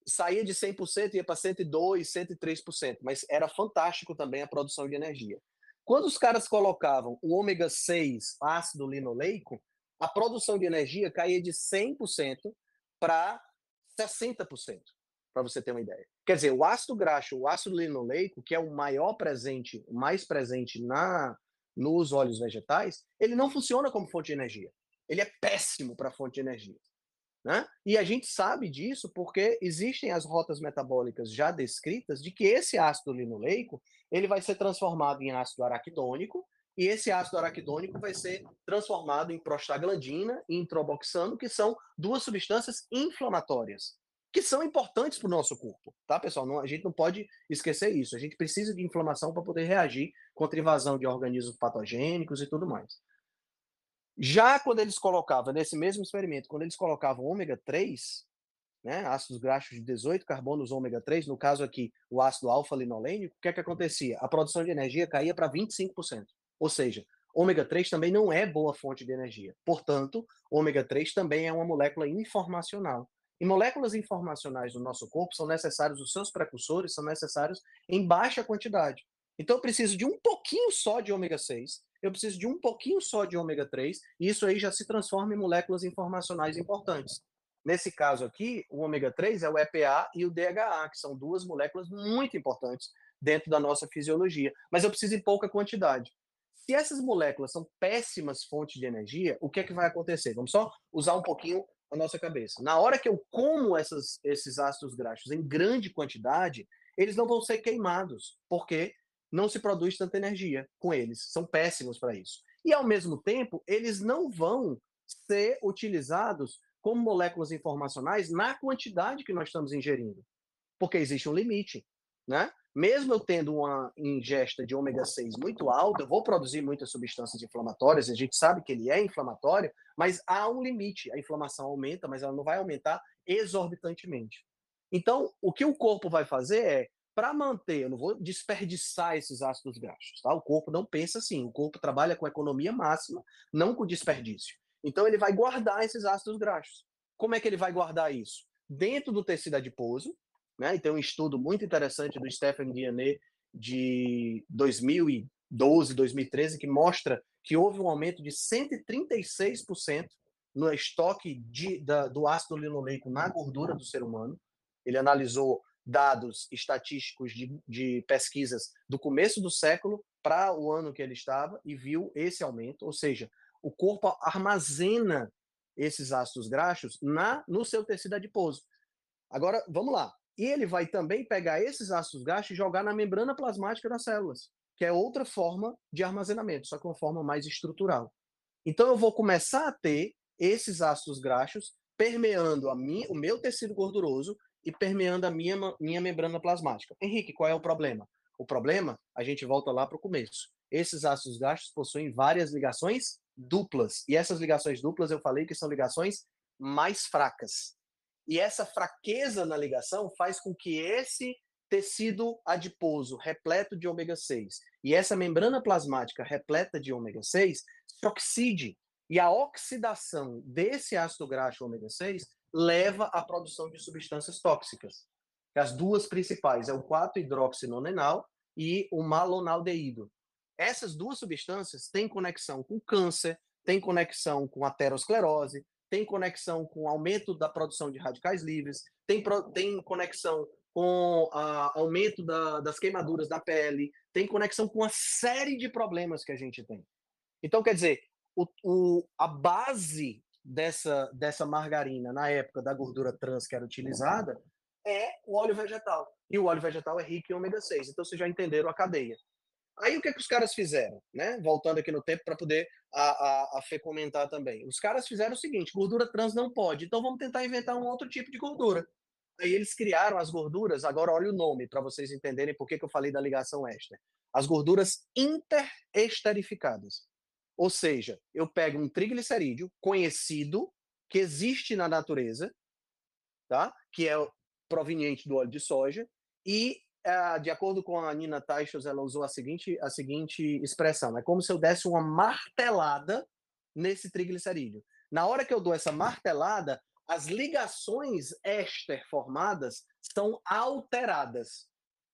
saía de 100% e ia para 102, 103%, mas era fantástico também a produção de energia. Quando os caras colocavam o ômega 6 ácido linoleico, a produção de energia caía de 100% para 60%, para você ter uma ideia. Quer dizer, o ácido graxo, o ácido linoleico, que é o maior presente, o mais presente na nos óleos vegetais, ele não funciona como fonte de energia ele é péssimo para a fonte de energia. Né? E a gente sabe disso porque existem as rotas metabólicas já descritas de que esse ácido linoleico ele vai ser transformado em ácido araquidônico e esse ácido araquidônico vai ser transformado em prostaglandina e em troboxano, que são duas substâncias inflamatórias, que são importantes para o nosso corpo, tá, pessoal? Não, a gente não pode esquecer isso. A gente precisa de inflamação para poder reagir contra invasão de organismos patogênicos e tudo mais. Já quando eles colocavam, nesse mesmo experimento, quando eles colocavam ômega 3, né, ácidos graxos de 18 carbonos ômega 3, no caso aqui o ácido alfa-linolênico, o que é que acontecia? A produção de energia caía para 25%. Ou seja, ômega 3 também não é boa fonte de energia. Portanto, ômega 3 também é uma molécula informacional. E moléculas informacionais do nosso corpo são necessários, os seus precursores são necessários em baixa quantidade. Então eu preciso de um pouquinho só de ômega 6 eu preciso de um pouquinho só de ômega 3, e isso aí já se transforma em moléculas informacionais importantes. Nesse caso aqui, o ômega 3 é o EPA e o DHA, que são duas moléculas muito importantes dentro da nossa fisiologia, mas eu preciso em pouca quantidade. Se essas moléculas são péssimas fontes de energia, o que é que vai acontecer? Vamos só usar um pouquinho a nossa cabeça. Na hora que eu como essas, esses ácidos graxos em grande quantidade, eles não vão ser queimados, porque não se produz tanta energia com eles, são péssimos para isso. E ao mesmo tempo, eles não vão ser utilizados como moléculas informacionais na quantidade que nós estamos ingerindo, porque existe um limite, né? Mesmo eu tendo uma ingesta de ômega 6 muito alta, eu vou produzir muitas substâncias inflamatórias, a gente sabe que ele é inflamatório, mas há um limite. A inflamação aumenta, mas ela não vai aumentar exorbitantemente. Então, o que o corpo vai fazer é para manter, eu não vou desperdiçar esses ácidos graxos, tá? O corpo não pensa assim, o corpo trabalha com economia máxima, não com desperdício. Então ele vai guardar esses ácidos graxos. Como é que ele vai guardar isso? Dentro do tecido adiposo, né? E tem um estudo muito interessante do Stephen Guyanet de 2012, 2013 que mostra que houve um aumento de 136% no estoque de, da, do ácido linoleico na gordura do ser humano. Ele analisou dados estatísticos de, de pesquisas do começo do século para o ano que ele estava e viu esse aumento, ou seja, o corpo armazena esses ácidos graxos na no seu tecido adiposo. Agora, vamos lá. E ele vai também pegar esses ácidos graxos e jogar na membrana plasmática das células, que é outra forma de armazenamento, só que uma forma mais estrutural. Então eu vou começar a ter esses ácidos graxos permeando a minha, o meu tecido gorduroso e permeando a minha, minha membrana plasmática. Henrique, qual é o problema? O problema, a gente volta lá para o começo. Esses ácidos graxos possuem várias ligações duplas. E essas ligações duplas eu falei que são ligações mais fracas. E essa fraqueza na ligação faz com que esse tecido adiposo repleto de ômega 6 e essa membrana plasmática repleta de ômega 6 se oxide. E a oxidação desse ácido graxo ômega 6 leva à produção de substâncias tóxicas. As duas principais é o 4-hidroxinonenal e o malonaldeído. Essas duas substâncias têm conexão com câncer, têm conexão com aterosclerose, tem conexão com aumento da produção de radicais livres, tem, tem conexão com a, aumento da, das queimaduras da pele, tem conexão com uma série de problemas que a gente tem. Então, quer dizer, o, o, a base dessa, dessa margarina na época da gordura trans que era utilizada é o óleo vegetal. E o óleo vegetal é rico em ômega 6. Então, vocês já entenderam a cadeia. Aí o que, é que os caras fizeram? Né? Voltando aqui no tempo para poder a, a, a Fê comentar também. Os caras fizeram o seguinte: gordura trans não pode, então vamos tentar inventar um outro tipo de gordura. Aí eles criaram as gorduras, agora olha o nome para vocês entenderem por que, que eu falei da ligação éster. As gorduras interesterificadas. Ou seja, eu pego um triglicerídeo conhecido, que existe na natureza, tá? que é proveniente do óleo de soja, e é, de acordo com a Nina Teichels, ela usou a seguinte, a seguinte expressão: é como se eu desse uma martelada nesse triglicerídeo. Na hora que eu dou essa martelada, as ligações éster formadas são alteradas.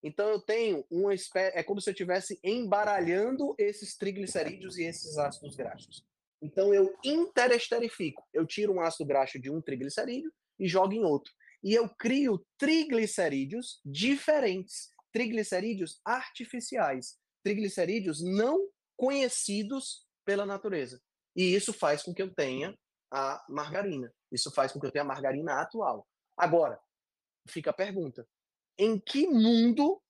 Então eu tenho uma espécie, é como se eu estivesse embaralhando esses triglicerídeos e esses ácidos graxos. Então eu interesterifico, eu tiro um ácido graxo de um triglicerídeo e jogo em outro e eu crio triglicerídeos diferentes, triglicerídeos artificiais, triglicerídeos não conhecidos pela natureza. E isso faz com que eu tenha a margarina. Isso faz com que eu tenha a margarina atual. Agora, fica a pergunta: em que mundo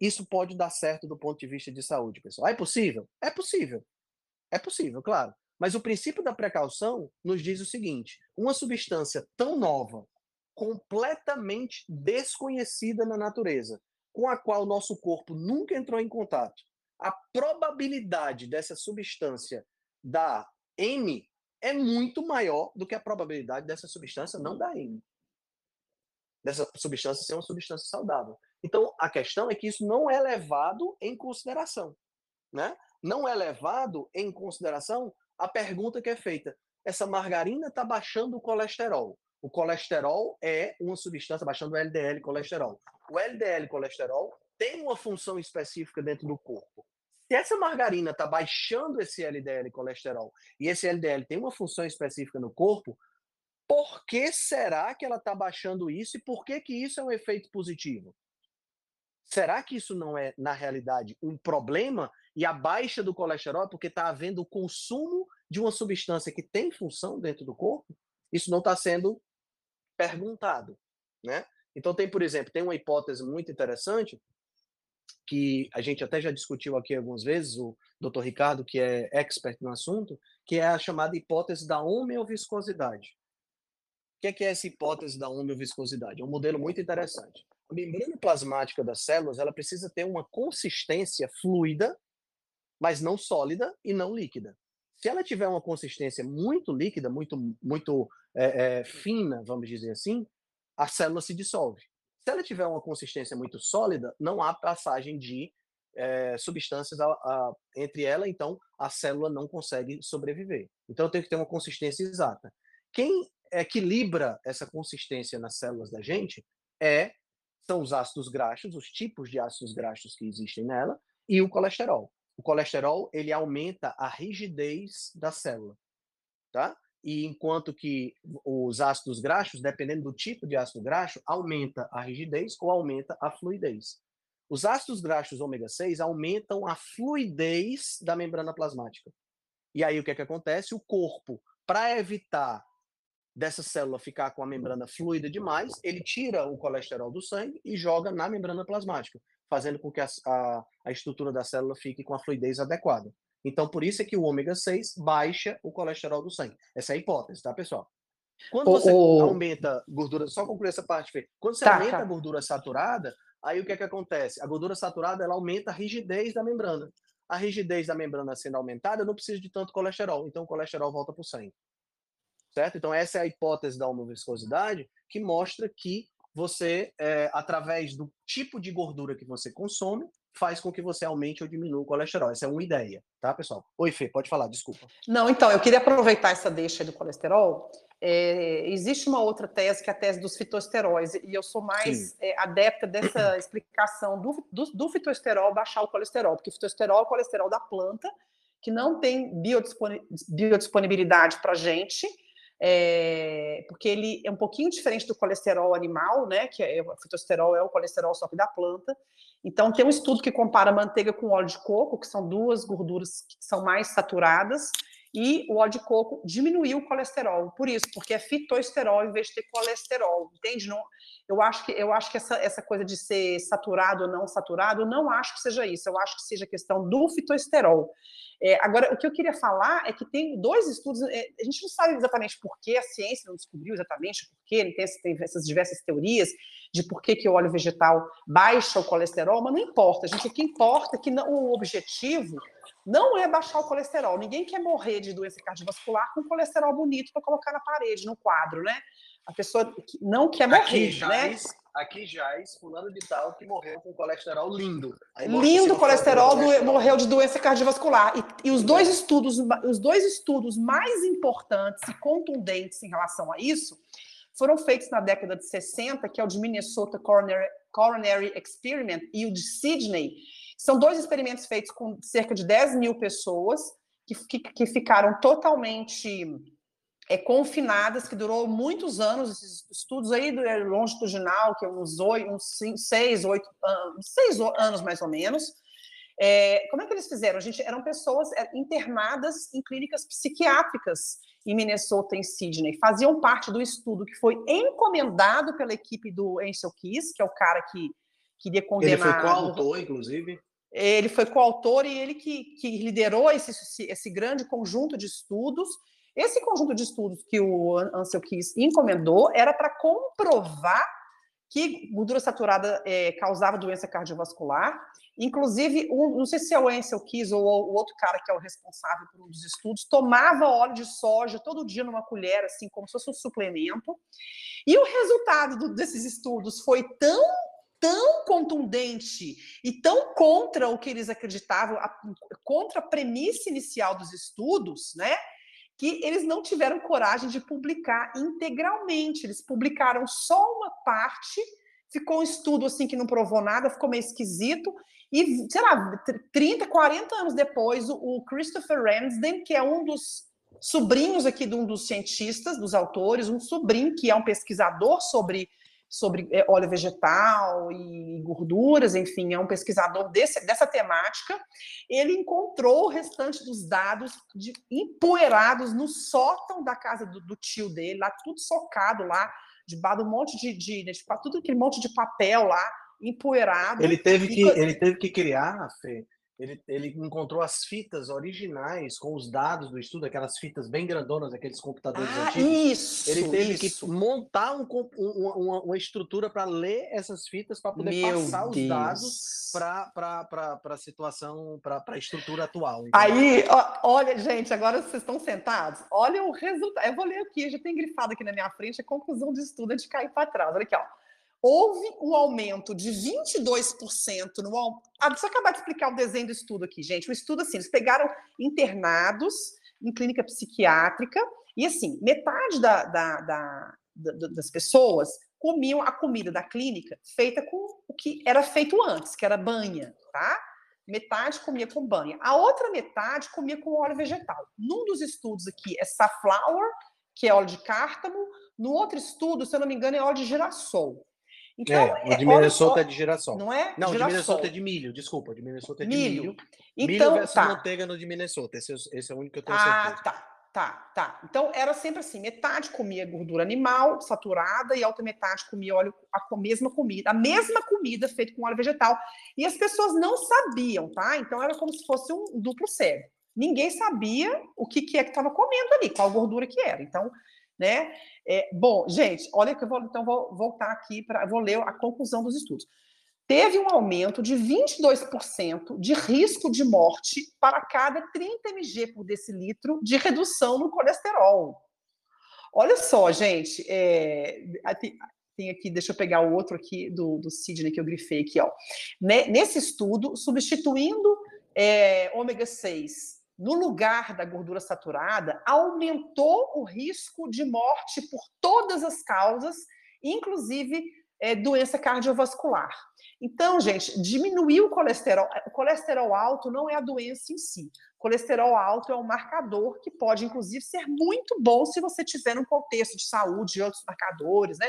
isso pode dar certo do ponto de vista de saúde, pessoal? É possível? É possível. É possível, claro. Mas o princípio da precaução nos diz o seguinte: uma substância tão nova, completamente desconhecida na natureza, com a qual nosso corpo nunca entrou em contato, a probabilidade dessa substância dar M é muito maior do que a probabilidade dessa substância não dar M. Dessa substância ser uma substância saudável. Então, a questão é que isso não é levado em consideração. Né? Não é levado em consideração a pergunta que é feita: essa margarina está baixando o colesterol? O colesterol é uma substância, baixando o LDL colesterol. O LDL colesterol tem uma função específica dentro do corpo. Se essa margarina está baixando esse LDL colesterol e esse LDL tem uma função específica no corpo, por que será que ela está baixando isso e por que, que isso é um efeito positivo? Será que isso não é, na realidade, um problema e a baixa do colesterol é porque está havendo o consumo de uma substância que tem função dentro do corpo? Isso não está sendo perguntado, né? Então tem, por exemplo, tem uma hipótese muito interessante que a gente até já discutiu aqui algumas vezes, o Dr. Ricardo, que é expert no assunto, que é a chamada hipótese da homeoviscosidade. O que é, essa hipótese da homeoviscosidade? É um modelo muito interessante. A membrana plasmática das células ela precisa ter uma consistência fluida, mas não sólida e não líquida. Se ela tiver uma consistência muito líquida, muito, muito é, é, fina, vamos dizer assim, a célula se dissolve. Se ela tiver uma consistência muito sólida, não há passagem de é, substâncias a, a, entre ela, então a célula não consegue sobreviver. Então tenho que ter uma consistência exata. Quem equilibra essa consistência nas células da gente é são os ácidos graxos, os tipos de ácidos graxos que existem nela e o colesterol o colesterol ele aumenta a rigidez da célula, tá? E enquanto que os ácidos graxos, dependendo do tipo de ácido graxo, aumenta a rigidez ou aumenta a fluidez. Os ácidos graxos ômega 6 aumentam a fluidez da membrana plasmática. E aí o que é que acontece? O corpo, para evitar dessa célula ficar com a membrana fluida demais, ele tira o colesterol do sangue e joga na membrana plasmática. fazendo com que a, a, a estrutura da célula fique com a fluidez adequada. Então, por isso é que o ômega 6 baixa o colesterol do sangue. Essa é a hipótese, tá, pessoal? Quando você o, o... aumenta gordura, só concluir essa parte, Fê. Quando você tá, aumenta tá. a gordura saturada, aí o que é que acontece? A gordura saturada, ela aumenta a rigidez da membrana. A rigidez da membrana sendo aumentada, eu não preciso de tanto colesterol, então o colesterol volta para o sangue. Certo? Então, essa é a hipótese da homoviscosidade, que mostra que você, é, através do tipo de gordura que você consome, faz com que você aumente ou diminua o colesterol. Essa é uma ideia, tá, pessoal? Oi, Fê, pode falar, desculpa. Não, então, eu queria aproveitar essa deixa do colesterol. É, existe uma outra tese, que é a tese dos fitoesteróis, e eu sou mais é, adepta dessa explicação do, do, do fitoesterol baixar o colesterol, porque o fitoesterol é o colesterol da planta, que não tem biodisponibilidade para a gente, é, porque ele é um pouquinho diferente do colesterol animal, né? Que é, o fitosterol é o colesterol só que da planta. Então, tem um estudo que compara manteiga com óleo de coco, que são duas gorduras que são mais saturadas, e o óleo de coco diminuiu o colesterol. Por isso, porque é fitoesterol em vez de ter colesterol, entende? Não, eu acho que, eu acho que essa, essa coisa de ser saturado ou não saturado, eu não acho que seja isso. Eu acho que seja questão do fitoesterol. É, agora, o que eu queria falar é que tem dois estudos, é, a gente não sabe exatamente por que a ciência não descobriu exatamente por que, tem, tem essas diversas teorias de por que, que o óleo vegetal baixa o colesterol, mas não importa, gente, o que importa é que não, o objetivo não é baixar o colesterol. Ninguém quer morrer de doença cardiovascular com colesterol bonito para colocar na parede, no quadro, né? A pessoa não quer morrer, aqui já né? Aqui é fulano de tal que morreu com colesterol lindo. lindo colesterol, colesterol, morreu de doença cardiovascular. E, e, os dois estudos, os dois estudos mais importantes e contundentes em relação a isso foram feitos na década de 60, que é o de Minnesota Coronary, Coronary Experiment e o de Sydney. São dois experimentos feitos com cerca de 10 mil pessoas que, que, que ficaram totalmente é, confinadas, que durou muitos anos, esses estudos aí do é, longitudinal, que é uns, oito, uns cinco, seis, oito anos, seis anos mais ou menos. É, como é que eles fizeram? A gente eram pessoas é, internadas em clínicas psiquiátricas em Minnesota, em Sydney. Faziam parte do estudo que foi encomendado pela equipe do Ansel Keys, que é o cara que queria condenar. Ele foi coautor, inclusive. Ele foi coautor e ele que, que liderou esse, esse grande conjunto de estudos esse conjunto de estudos que o Ansel Keys encomendou era para comprovar que gordura saturada é, causava doença cardiovascular. Inclusive, um, não sei se é o Ansel Keys ou o outro cara que é o responsável por um dos estudos, tomava óleo de soja todo dia numa colher, assim, como se fosse um suplemento. E o resultado do, desses estudos foi tão tão contundente e tão contra o que eles acreditavam, a, contra a premissa inicial dos estudos, né? Que eles não tiveram coragem de publicar integralmente. Eles publicaram só uma parte, ficou um estudo assim que não provou nada, ficou meio esquisito. E, sei lá, 30, 40 anos depois, o Christopher Ramsden, que é um dos sobrinhos aqui de um dos cientistas, dos autores, um sobrinho que é um pesquisador sobre sobre é, óleo vegetal e gorduras, enfim, é um pesquisador desse, dessa temática. Ele encontrou o restante dos dados de, empoeirados no sótão da casa do, do, tio dele, lá tudo socado lá, debaixo de um monte de, de, de, de tudo aquele monte de papel lá, empoeirado. Ele teve que, ele teve que criar, Fê, ele, ele encontrou as fitas originais com os dados do estudo, aquelas fitas bem grandonas, aqueles computadores ah, antigos. Isso, ele teve isso. que montar um, um, uma, uma, estrutura para ler essas fitas para poder Meu passar Deus. os dados para a situação, para a estrutura atual. Entendeu? Aí, ó, olha, gente, agora vocês estão sentados, olha o resultado. Eu vou ler aqui, já tem grifado aqui na minha frente, a conclusão do estudo é de cair para trás. Olha aqui, ó houve um aumento de 22% no. Ah, deixa eu acabar de explicar o desenho do estudo aqui, gente. O estudo, assim, eles pegaram internados em clínica psiquiátrica e, assim, metade da, da, da, das pessoas comiam a comida da clínica feita com o que era feito antes, que era banha, tá? Metade comia com banha. A outra metade comia com óleo vegetal. Num dos estudos aqui é safflower, que é óleo de cártamo. No outro estudo, se eu não me engano, é óleo de girassol. Então, é, o de Minnesota é de girassol. Não é? Não, girassol. de Minnesota é de milho, desculpa, o de Minnesota é de milho. milho. Então, milho versus tá. manteiga no de Minnesota, esse, é esse é o único que eu tenho ah, certeza. tá. tá, tá. Então era sempre assim: metade comia gordura animal saturada e a outra metade comia óleo, a mesma comida, a mesma comida feita com óleo vegetal. E as pessoas não sabiam, tá? Então era como se fosse um duplo cego. Ninguém sabia o que, que é que estava comendo ali, qual gordura que era. Então, né? É, bom, gente, olha que eu vou então vou voltar aqui para vou ler a conclusão dos estudos teve um aumento de 22% de risco de morte para cada 30 mg por decilitro de redução no colesterol. Olha só, gente, é, tem aqui, deixa eu pegar o outro aqui do, do Sidney que eu grifei aqui, ó. Nesse estudo, substituindo é, ômega 6 no lugar da gordura saturada, aumentou o risco de morte por todas as causas, inclusive é, doença cardiovascular. Então, gente, diminuir o colesterol. O colesterol alto não é a doença em si. O colesterol alto é um marcador que pode, inclusive, ser muito bom se você tiver um contexto de saúde e outros marcadores, né?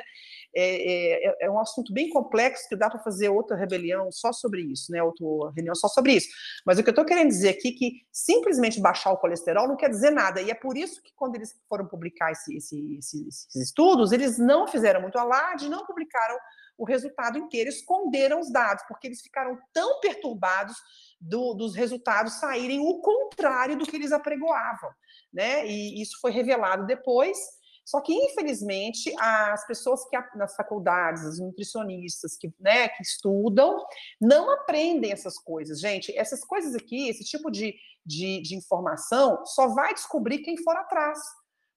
É, é, é um assunto bem complexo que dá para fazer outra rebelião só sobre isso, né? Outra reunião só sobre isso. Mas o que eu estou querendo dizer aqui é que simplesmente baixar o colesterol não quer dizer nada. E é por isso que quando eles foram publicar esse, esse, esses estudos, eles não fizeram muito alarde, não publicaram o resultado inteiro, esconderam os dados, porque eles ficaram tão perturbados do, dos resultados saírem o contrário do que eles apregoavam, né? E isso foi revelado depois. Só que, infelizmente, as pessoas que nas faculdades, os nutricionistas que, né, que estudam, não aprendem essas coisas. Gente, essas coisas aqui, esse tipo de, de, de informação, só vai descobrir quem for atrás.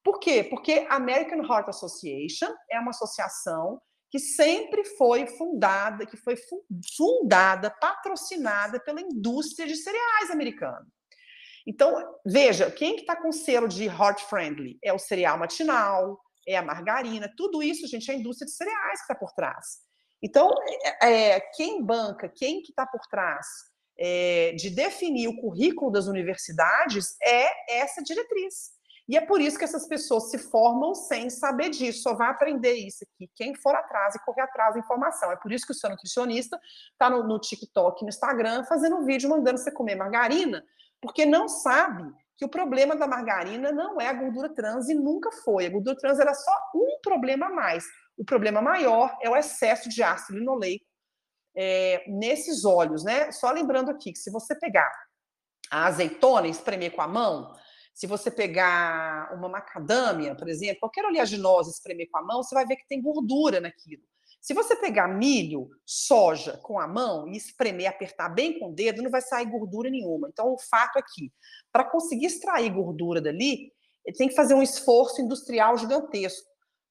Por quê? Porque a American Heart Association é uma associação que sempre foi fundada, que foi fundada, patrocinada pela indústria de cereais americana. Então, veja, quem que está com selo de heart friendly? É o cereal matinal, é a margarina, tudo isso, gente, é a indústria de cereais que está por trás. Então, é, é, quem banca, quem que está por trás é, de definir o currículo das universidades é essa diretriz. E é por isso que essas pessoas se formam sem saber disso, só vai aprender isso aqui quem for atrás e correr atrás da informação. É por isso que o seu nutricionista está no, no TikTok, no Instagram, fazendo um vídeo mandando você comer margarina, porque não sabe que o problema da margarina não é a gordura trans e nunca foi. A gordura trans era só um problema a mais. O problema maior é o excesso de ácido linoleico é, nesses óleos, né? Só lembrando aqui que se você pegar a azeitona e espremer com a mão, se você pegar uma macadâmia, por exemplo, qualquer oleaginosa espremer com a mão, você vai ver que tem gordura naquilo. Se você pegar milho, soja com a mão e espremer, apertar bem com o dedo, não vai sair gordura nenhuma. Então, o fato é que, para conseguir extrair gordura dali, tem que fazer um esforço industrial gigantesco.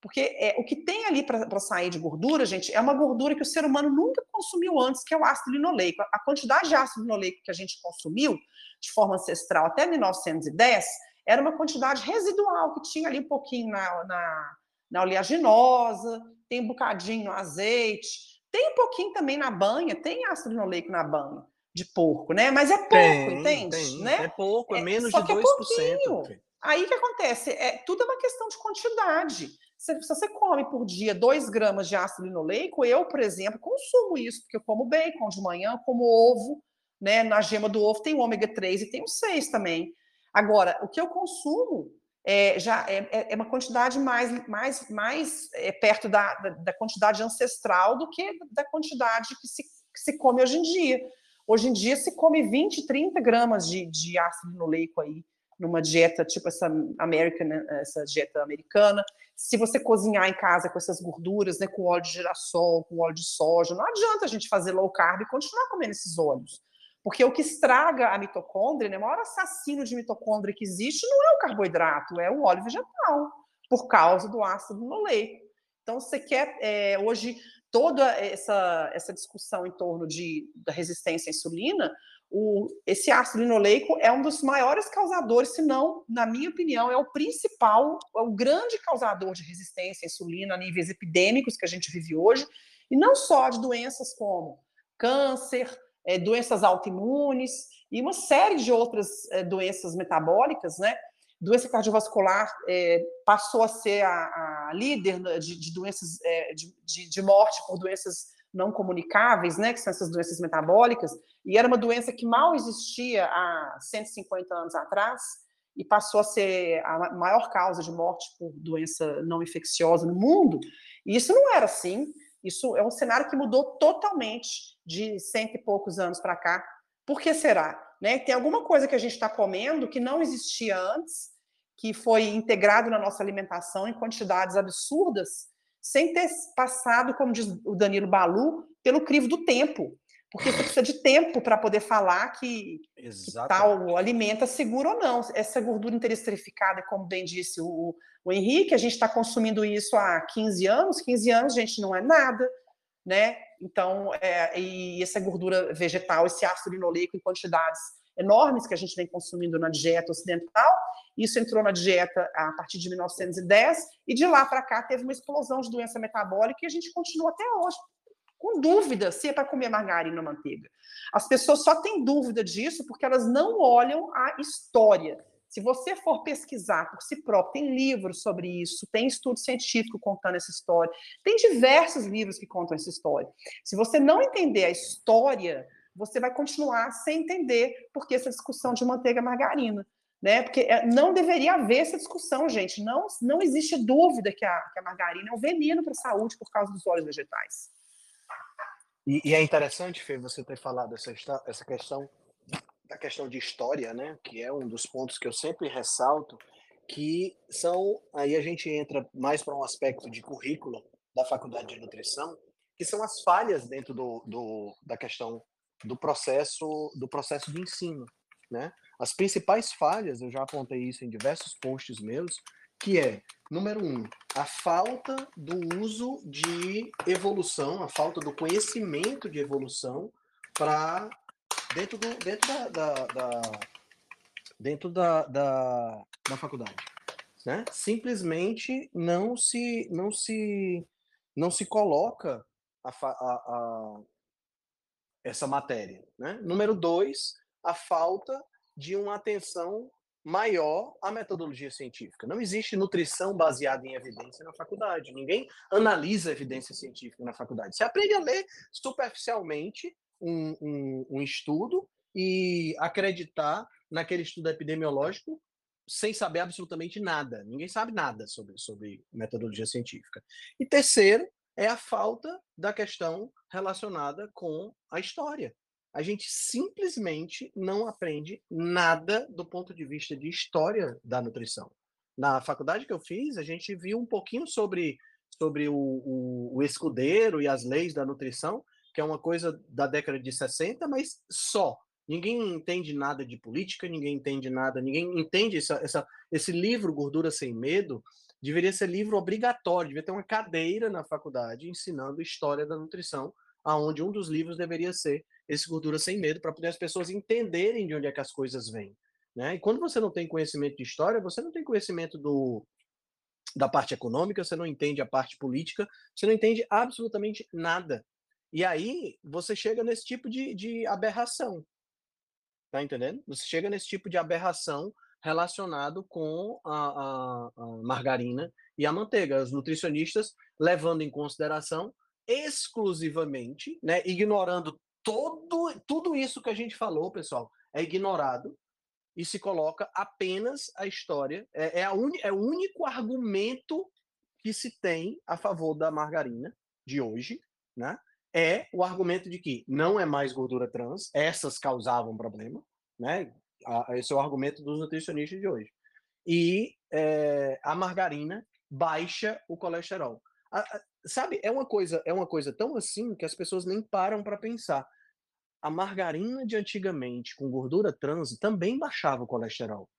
Porque é, o que tem ali para sair de gordura, gente, é uma gordura que o ser humano nunca consumiu antes, que é o ácido linoleico. A quantidade de ácido linoleico que a gente consumiu de forma ancestral até 1910 era uma quantidade residual que tinha ali um pouquinho na, na, na oleaginosa, tem um bocadinho no azeite, tem um pouquinho também na banha, tem ácido linoleico na banha de porco, né? Mas é pouco, tem, entende? Tem, né? É pouco, é menos é, de 2%. É Aí o que acontece? É, tudo é uma questão de quantidade. Se, você come por dia 2 gramas de ácido linoleico, eu, por exemplo, consumo isso, porque eu como bacon de manhã, como ovo, né? Na gema do ovo tem o ômega 3 e tem o 6 também. Agora, o que eu consumo é, já é, é, é uma quantidade mais, mais, mais é, perto da, da, da, quantidade ancestral do que da quantidade que se, que se come hoje em dia. Hoje em dia se come 20, 30 gramas de, de ácido linoleico aí numa dieta tipo essa American, essa dieta americana. Se você cozinhar em casa com essas gorduras, né, com óleo de girassol, com óleo de soja, não adianta a gente fazer low carb e continuar comendo esses óleos. Porque o que estraga a mitocôndria, né, o maior assassino de mitocôndria que existe não é o carboidrato, é o óleo vegetal, por causa do ácido linoleico. Então, você quer, é, hoje, toda essa, essa discussão em torno de, da resistência à insulina, o, esse ácido linoleico é um dos maiores causadores, se não, na minha opinião, é o principal, é o grande causador de resistência à insulina a níveis epidêmicos que a gente vive hoje, e não só de doenças como câncer, é, doenças autoimunes e uma série de outras é, doenças metabólicas, né? Doença cardiovascular é, passou a ser a, a líder de, de doenças é, de, de, de morte por doenças não comunicáveis, né, que são essas doenças metabólicas, e era uma doença que mal existia há 150 anos atrás, e passou a ser a maior causa de morte por doença não infecciosa no mundo. E isso não era assim. Isso é um cenário que mudou totalmente de cento e poucos anos para cá. Por que será? Né? Tem alguma coisa que a gente está comendo que não existia antes, que foi integrado na nossa alimentação em quantidades absurdas, sem ter passado, como diz o Danilo Balu, pelo crivo do tempo. Porque você precisa de tempo para poder falar que, que, tal alimento é seguro ou não. Essa gordura interesterificada, como bem disse o, o Henrique, a gente está consumindo isso há 15 anos. 15 anos, gente, não é nada, né? Então, é, e essa gordura vegetal, esse ácido linoleico em quantidades enormes que a gente vem consumindo na dieta ocidental, isso entrou na dieta a partir de 1910, e de lá para cá teve uma explosão de doença metabólica e a gente continua até hoje com dúvida se é para comer margarina ou manteiga. As pessoas só têm dúvida disso porque elas não olham a história. Se você for pesquisar por si próprio, tem livros sobre isso, tem estudo científico contando essa história, tem diversos livros que contam essa história. Se você não entender a história, você vai continuar sem entender por que essa discussão de manteiga e margarina. Né? Porque é, não deveria haver essa discussão, gente. Não, não existe dúvida que a, que a margarina é um veneno para a saúde por causa dos óleos vegetais. E, e, é interessante, Fê, você ter falado essa, essa questão da questão de história, né? Que é um dos pontos que eu sempre ressalto, que são aí a gente entra mais para um aspecto de currículo da faculdade de nutrição, que são as falhas dentro do, do da questão do processo do processo de ensino, né? As principais falhas, eu já apontei isso em diversos posts meus, que é, número um, a falta do uso de evolução, a falta do conhecimento de evolução para dentro, do, dentro da, da, da dentro da, da, da faculdade. Né? Simplesmente não se, não se, não se coloca a, a, a essa matéria. Né? Número dois, a falta de uma atenção maior a metodologia científica. Não existe nutrição baseada em evidência na faculdade. Ninguém analisa evidência científica na faculdade. Você aprende a ler superficialmente um, um, um estudo e acreditar naquele estudo epidemiológico sem saber absolutamente nada. Ninguém sabe nada sobre, sobre metodologia científica. E terceiro, é a falta da questão relacionada com a história a gente simplesmente não aprende nada do ponto de vista de história da nutrição. Na faculdade que eu fiz, a gente viu um pouquinho sobre, sobre o, o, o escudeiro e as leis da nutrição, que é uma coisa da década de 60, mas só. Ninguém entende nada de política, ninguém entende nada, ninguém entende essa, essa, esse livro Gordura Sem Medo, deveria ser livro obrigatório, devia ter uma cadeira na faculdade ensinando história da nutrição, aonde um dos livros deveria ser esse Gordura Sem Medo, para poder as pessoas entenderem de onde é que as coisas vêm. Né? E quando você não tem conhecimento de história, você não tem conhecimento do, da parte econômica, você não entende a parte política, você não entende absolutamente nada. E aí você chega nesse tipo de, de aberração. Tá entendendo? Você chega nesse tipo de aberração relacionado com a, a, a margarina e a manteiga. Os nutricionistas levando em consideração exclusivamente, né, ignorando todo, tudo isso que a gente falou, pessoal, é ignorado e se coloca apenas a história. É, é, a un, é o único argumento que se tem a favor da margarina de hoje, né? É o argumento de que não é mais gordura trans, essas causavam problema, né? Esse é o argumento dos nutricionistas de hoje. E é, a margarina baixa o colesterol. A, a, sabe, é uma coisa, é uma coisa tão assim que as pessoas nem param para pensar a margarina de antigamente com gordura trans também baixava o colesterol.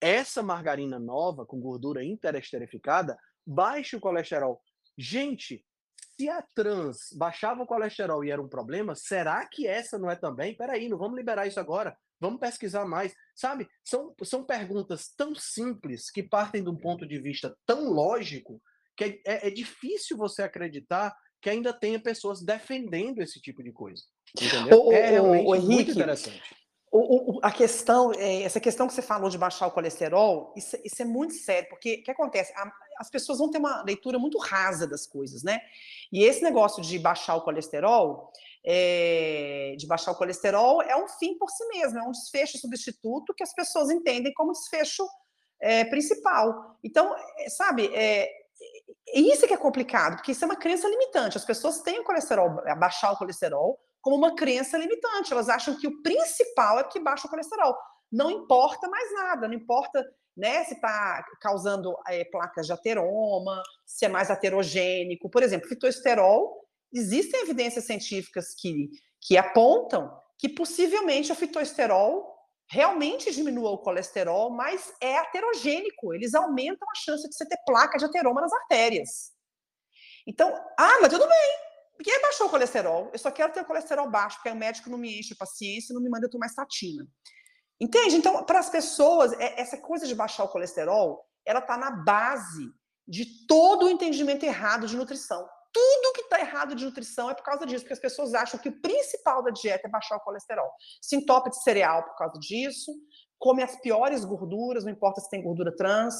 Essa margarina nova com gordura interesterificada baixa o colesterol. Gente, se a trans baixava o colesterol e era um problema, será que essa não é também? Peraí, não vamos liberar isso agora. Vamos pesquisar mais. Sabe, são, são perguntas tão simples que partem de um ponto de vista tão lógico que é, é, é difícil você acreditar que ainda tenha pessoas defendendo esse tipo de coisa. Entendeu? O, é realmente o, o Henrique, muito interessante. O, a questão, é, essa questão que você falou de baixar o colesterol, isso, isso é muito sério, porque o que acontece? A, as pessoas vão ter uma leitura muito rasa das coisas, né? E esse negócio de baixar o colesterol, é, de baixar o colesterol é um fim por si mesmo, é um desfecho substituto que as pessoas entendem como desfecho é, principal. Então, é, sabe, é, isso que é complicado, porque isso é uma crença limitante. As pessoas têm o colesterol, baixar o colesterol, como uma crença limitante. Elas acham que o principal é que baixa o colesterol. Não importa mais nada, não importa né, se está causando é, placas de ateroma, se é mais aterogênico. Por exemplo, fitoesterol, existem evidências científicas que, que apontam que possivelmente o fitoesterol realmente diminua o colesterol, mas é aterogênico. Eles aumentam a chance de você ter placa de ateroma nas artérias. Então, ah, mas tudo bem. Porque baixou o colesterol. Eu só quero ter o colesterol baixo, porque aí o médico não me enche de paciência não me manda tomar estatina. Entende? Então, para as pessoas, é, essa coisa de baixar o colesterol, ela está na base de todo o entendimento errado de nutrição tudo que está errado de nutrição é por causa disso, porque as pessoas acham que o principal da dieta é baixar o colesterol. Se entope de cereal por causa disso, come as piores gorduras, não importa se tem gordura trans,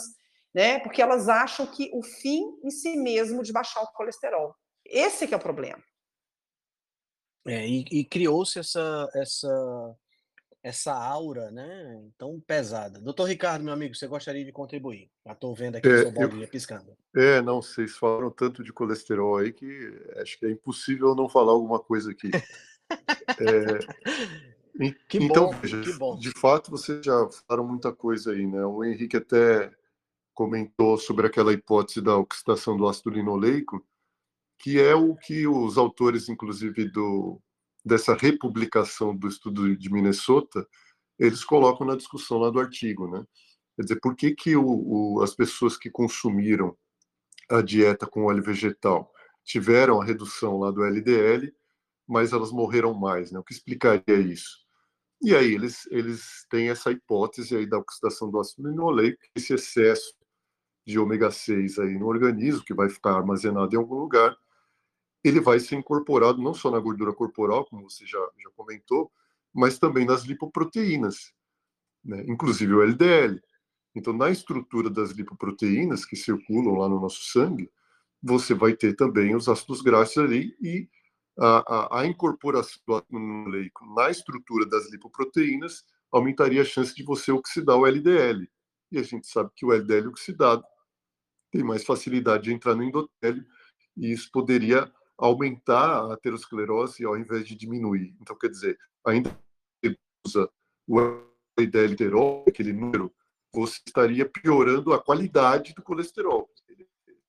né? Porque elas acham que o fim em si mesmo de baixar o colesterol. Esse que é o problema. É, e, e criou-se essa, essa essa aura, né, tão pesada. Doutor Ricardo, meu amigo, você gostaria de contribuir? Já estou vendo aqui é, sua bolinha eu, piscando. É, não, vocês falaram tanto de colesterol aí que acho que é impossível não falar alguma coisa aqui. é, que então, bom, veja, que bom. de fato, vocês já falaram muita coisa aí, né? O Henrique até comentou sobre aquela hipótese da oxidação do ácido linoleico, que é o que os autores, inclusive, do, dessa republicação do estudo de Minnesota, eles colocam na discussão lá do artigo, né? Quer dizer, por que, que o, o, as pessoas que consumiram a dieta com óleo vegetal tiveram a redução lá do LDL, mas elas morreram mais, né? O que explicaria isso? E aí eles, eles têm essa hipótese aí da oxidação do ácido linoleico, esse excesso de ômega 6 aí no organismo, que vai ficar armazenado em algum lugar, ele vai ser incorporado não só na gordura corporal, como você já, já comentou, mas também nas lipoproteínas, né? inclusive o LDL. Então, na estrutura das lipoproteínas que circulam lá no nosso sangue, você vai ter também os ácidos graxos ali e a, a, a incorporação do ácido na estrutura das lipoproteínas aumentaria a chance de você oxidar o LDL. E a gente sabe que o LDL oxidado tem mais facilidade de entrar no endotélio e isso poderia aumentar a aterosclerose ao invés de diminuir. Então, quer dizer, ainda que usa o LDL-terol, aquele número, você estaria piorando a qualidade do colesterol. Ele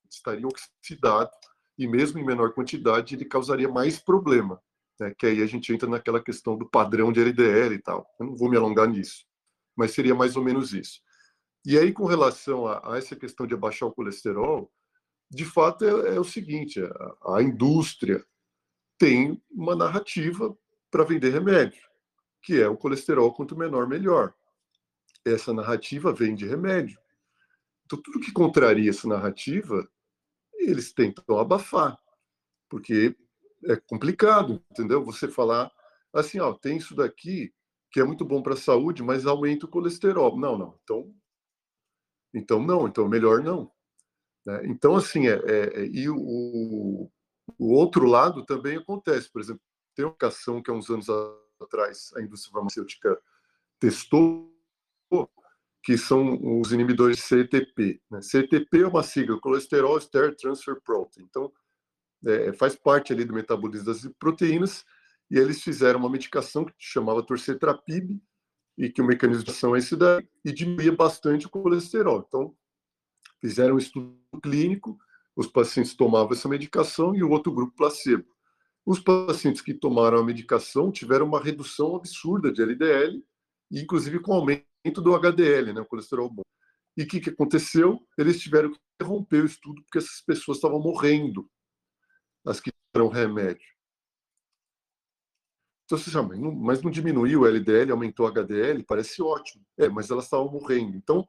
estaria oxidado e mesmo em menor quantidade ele causaria mais problema. Né? Que aí a gente entra naquela questão do padrão de LDL e tal. Eu não vou me alongar nisso, mas seria mais ou menos isso. E aí, com relação a, a essa questão de abaixar o colesterol, de fato, é, é o seguinte: a, a, indústria tem uma narrativa para vender remédio, que é o colesterol quanto menor, melhor. Essa narrativa vem de remédio. Então, tudo que contraria essa narrativa, eles tentam abafar, porque é complicado, entendeu? Você falar assim, ó, tem isso daqui que é muito bom para a saúde, mas aumenta o colesterol. Não, não. Então, então não. Então melhor não. Né? Então, assim, é, é, é, e o, o outro lado também acontece. Por exemplo, tem uma aplicação que há uns anos atrás a indústria farmacêutica testou, que são os inibidores CETP. Né? CETP é uma sigla, Colesterol Ester Transfer Protein. Então, é, faz parte ali do metabolismo das proteínas, e eles fizeram uma medicação que chamava torcetrapib, e que o mecanismo de ação é esse daí, e diminuía bastante o colesterol. Então, Fizeram um estudo clínico, os pacientes tomavam essa medicação e o outro grupo placebo. Os pacientes que tomaram a medicação tiveram uma redução absurda de LDL, inclusive com aumento do HDL, né, o colesterol bom. E o que, que aconteceu? Eles tiveram que interromper o estudo porque essas pessoas estavam morrendo, as que tomaram remédio. Então você chama, mas não diminuiu o LDL, aumentou o HDL, parece ótimo. É, mas elas estavam morrendo. Então,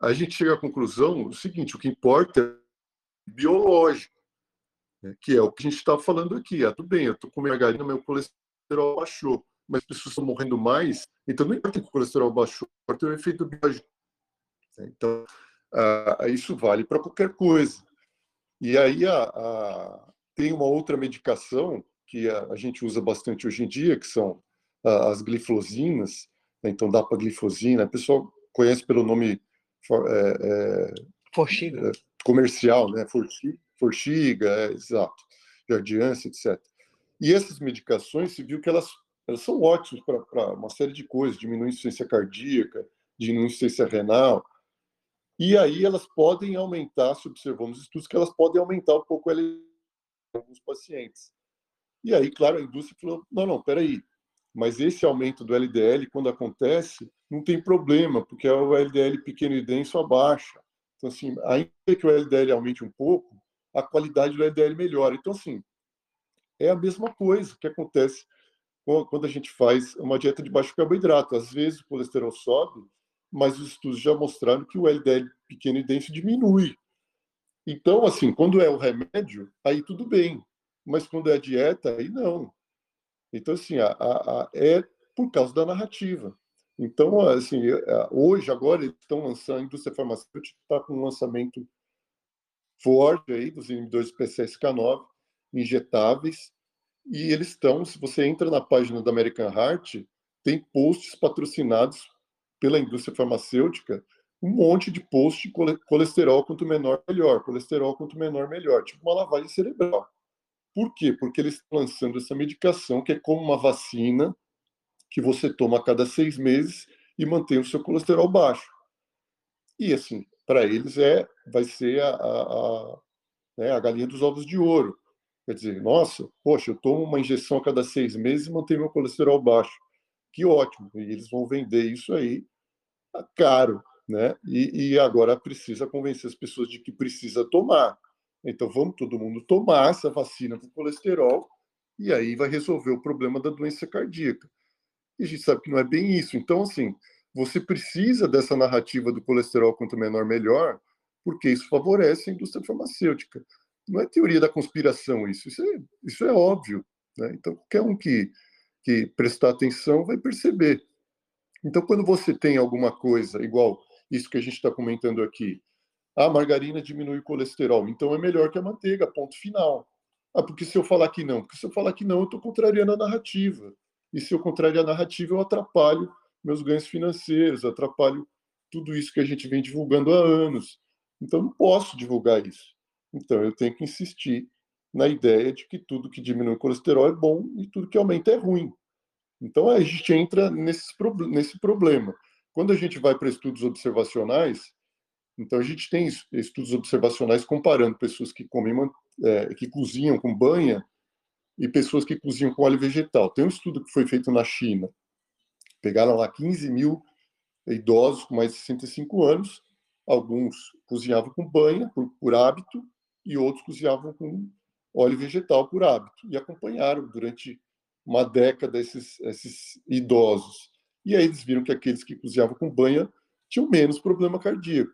a gente chega à conclusão o seguinte: o que importa é biológico, né, que é o que a gente está falando aqui. Ah, tudo bem, eu estou com margarina, meu colesterol baixou. mas as pessoas estão morrendo mais, então não importa que o colesterol baixou, importa o efeito biológico. Então, uh, isso vale para qualquer coisa. E aí a, a, tem uma outra medicação que a, a, gente usa bastante hoje em dia, que são as glifosinas, né? então dapaglifosina, o pessoal conhece pelo nome é, é, Forxiga. É, comercial, né? Forxiga, Forxiga é, exato, Jardiance, etc. E essas medicações, se viu que elas, elas são ótimas para uma série de coisas, diminuir a insuficiência cardíaca, diminuir a insuficiência renal, e aí elas podem aumentar, se observamos estudos, que elas podem aumentar um pouco ela em alguns pacientes. E aí, claro, a indústria falou, não, não, peraí, mas esse aumento do LDL, quando acontece, não tem problema, porque é o LDL pequeno e denso abaixa. Então, assim, ainda que o LDL aumente um pouco, a qualidade do LDL melhora. Então, assim, é a mesma coisa que acontece quando a gente faz uma dieta de baixo carboidrato. Às vezes o colesterol sobe, mas os estudos já mostraram que o LDL pequeno e denso diminui. Então, assim, quando é o remédio, aí tudo bem. Mas quando é a dieta, aí não. Então, assim, a, a, a, é por causa da narrativa. Então, assim, é, hoje, agora, eles estão lançando, a indústria farmacêutica está com um lançamento forte aí dos inibidores PCSK9, injetáveis, e eles estão, se você entra na página da American Heart, tem posts patrocinados pela indústria farmacêutica, um monte de post de colesterol quanto menor, melhor, colesterol quanto menor, melhor, tipo uma lavagem cerebral. Por quê? Porque eles estão lançando essa medicação que é como uma vacina que você toma a cada seis meses e mantém o seu colesterol baixo. E assim, para eles é, vai ser a, a, a, né, a galinha dos ovos de ouro. Quer dizer, nossa, poxa, eu tomo uma injeção a cada seis meses e mantenho meu colesterol baixo. Que ótimo. E eles vão vender isso aí caro, né? E, e agora precisa convencer as pessoas de que precisa tomar. Então vamos todo mundo tomar essa vacina para o colesterol e aí vai resolver o problema da doença cardíaca. E a gente sabe que não é bem isso. Então, assim, você precisa dessa narrativa do colesterol quanto menor, melhor, porque isso favorece a indústria farmacêutica. Não é teoria da conspiração isso, isso é, isso é óbvio. Né? Então, qualquer um que, que prestar atenção vai perceber. Então, quando você tem alguma coisa igual isso que a gente está comentando aqui, a margarina diminui o colesterol, então é melhor que a manteiga, ponto final. Ah, porque se eu falar que não? Porque se eu falar que não, eu estou contrariando a narrativa. E se eu contrariar a narrativa, eu atrapalho meus ganhos financeiros, atrapalho tudo isso que a gente vem divulgando há anos. Então, não posso divulgar isso. Então, eu tenho que insistir na ideia de que tudo que diminui o colesterol é bom e tudo que aumenta é ruim. Então, a gente entra nesse problema. Quando a gente vai para estudos observacionais, então a gente tem estudos observacionais comparando pessoas que comem, é, que cozinham com banha e pessoas que cozinham com óleo vegetal. Tem um estudo que foi feito na China. Pegaram lá 15 mil idosos com mais de 65 anos. Alguns cozinhavam com banha, por, por hábito, e outros cozinhavam com óleo vegetal por hábito. E acompanharam durante uma década esses, esses idosos. E aí eles viram que aqueles que cozinhavam com banha tinham menos problema cardíaco.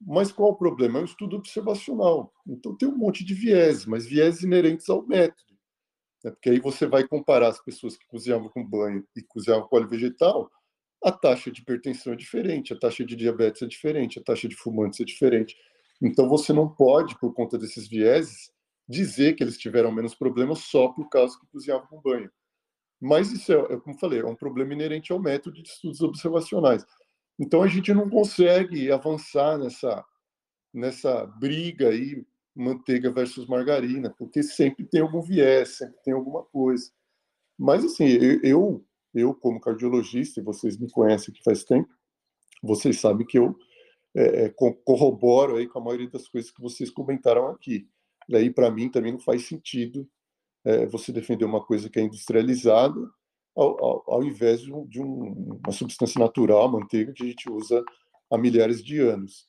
Mas qual o problema? É um estudo observacional. Então tem um monte de viés, mas viés inerentes ao método. Né? Porque aí você vai comparar as pessoas que cozinhavam com banho e cozinhavam com óleo vegetal, a taxa de hipertensão é diferente, a taxa de diabetes é diferente, a taxa de fumantes é diferente. Então você não pode, por conta desses vieses, dizer que eles tiveram menos problemas só por causa que cozinhavam com banho. Mas isso é, é, como falei, é um problema inerente ao método de estudos observacionais. Então a gente não consegue avançar nessa nessa briga aí manteiga versus margarina, porque sempre tem algum viés, sempre tem alguma coisa. Mas, assim, eu, eu como cardiologista, e vocês me conhecem que faz tempo, vocês sabem que eu é, é corroboro aí com a maioria das coisas que vocês comentaram aqui. Daí, para mim, também não faz sentido é, você defender uma coisa que é industrializada ao, ao, ao invés de, um, de um, uma substância natural, manteiga, que a gente usa há milhares de anos.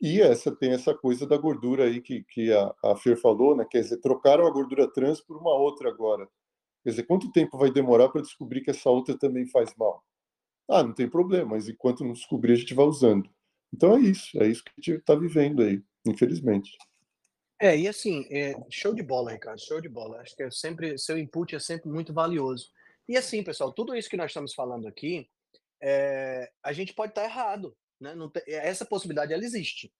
E essa tem essa coisa da gordura aí que, que a, a Fer falou, né? Quer dizer, trocaram a gordura trans por uma outra agora. Quer dizer, quanto tempo vai demorar para descobrir que essa outra também faz mal? Ah, não tem problema, mas enquanto não descobrir, a gente vai usando. Então é isso, é isso que a gente está vivendo aí, infelizmente. É, e assim, é, show de bola, Ricardo, show de bola. Acho que é sempre, seu input é sempre muito valioso. E assim, pessoal, tudo isso que nós estamos falando aqui, é, a gente pode estar errado. Né? Tem, essa possibilidade ela existe.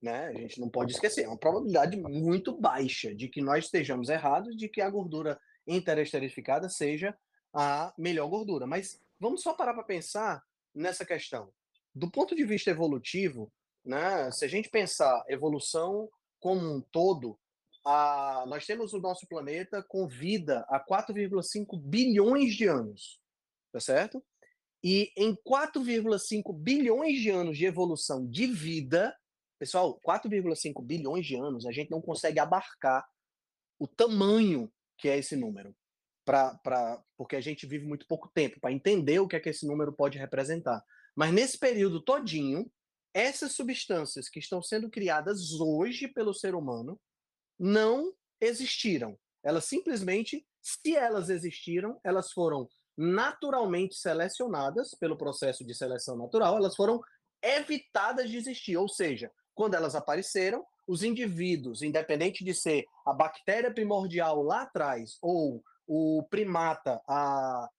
Né? A gente não pode esquecer. É uma probabilidade muito baixa de que nós estejamos errados, de que a gordura interesterificada seja a melhor gordura. Mas vamos só parar para pensar nessa questão. Do ponto de vista evolutivo, né, se a gente pensar evolução como um todo, a, nós temos o nosso planeta com vida há 4,5 bilhões de anos, tá certo? E em 4,5 bilhões de anos de evolução de vida, pessoal, 4,5 bilhões de anos, a gente não consegue abarcar o tamanho que é esse número. Pra, pra, porque a gente vive muito pouco tempo para entender o que é que esse número pode representar. Mas nesse período todinho, essas substâncias que estão sendo criadas hoje pelo ser humano não existiram. Elas simplesmente, se elas existiram, elas foram naturalmente selecionadas pelo processo de seleção natural, elas foram evitadas de existir. Ou seja, quando elas apareceram, os indivíduos, independente de ser a bactéria primordial lá atrás ou o primata há,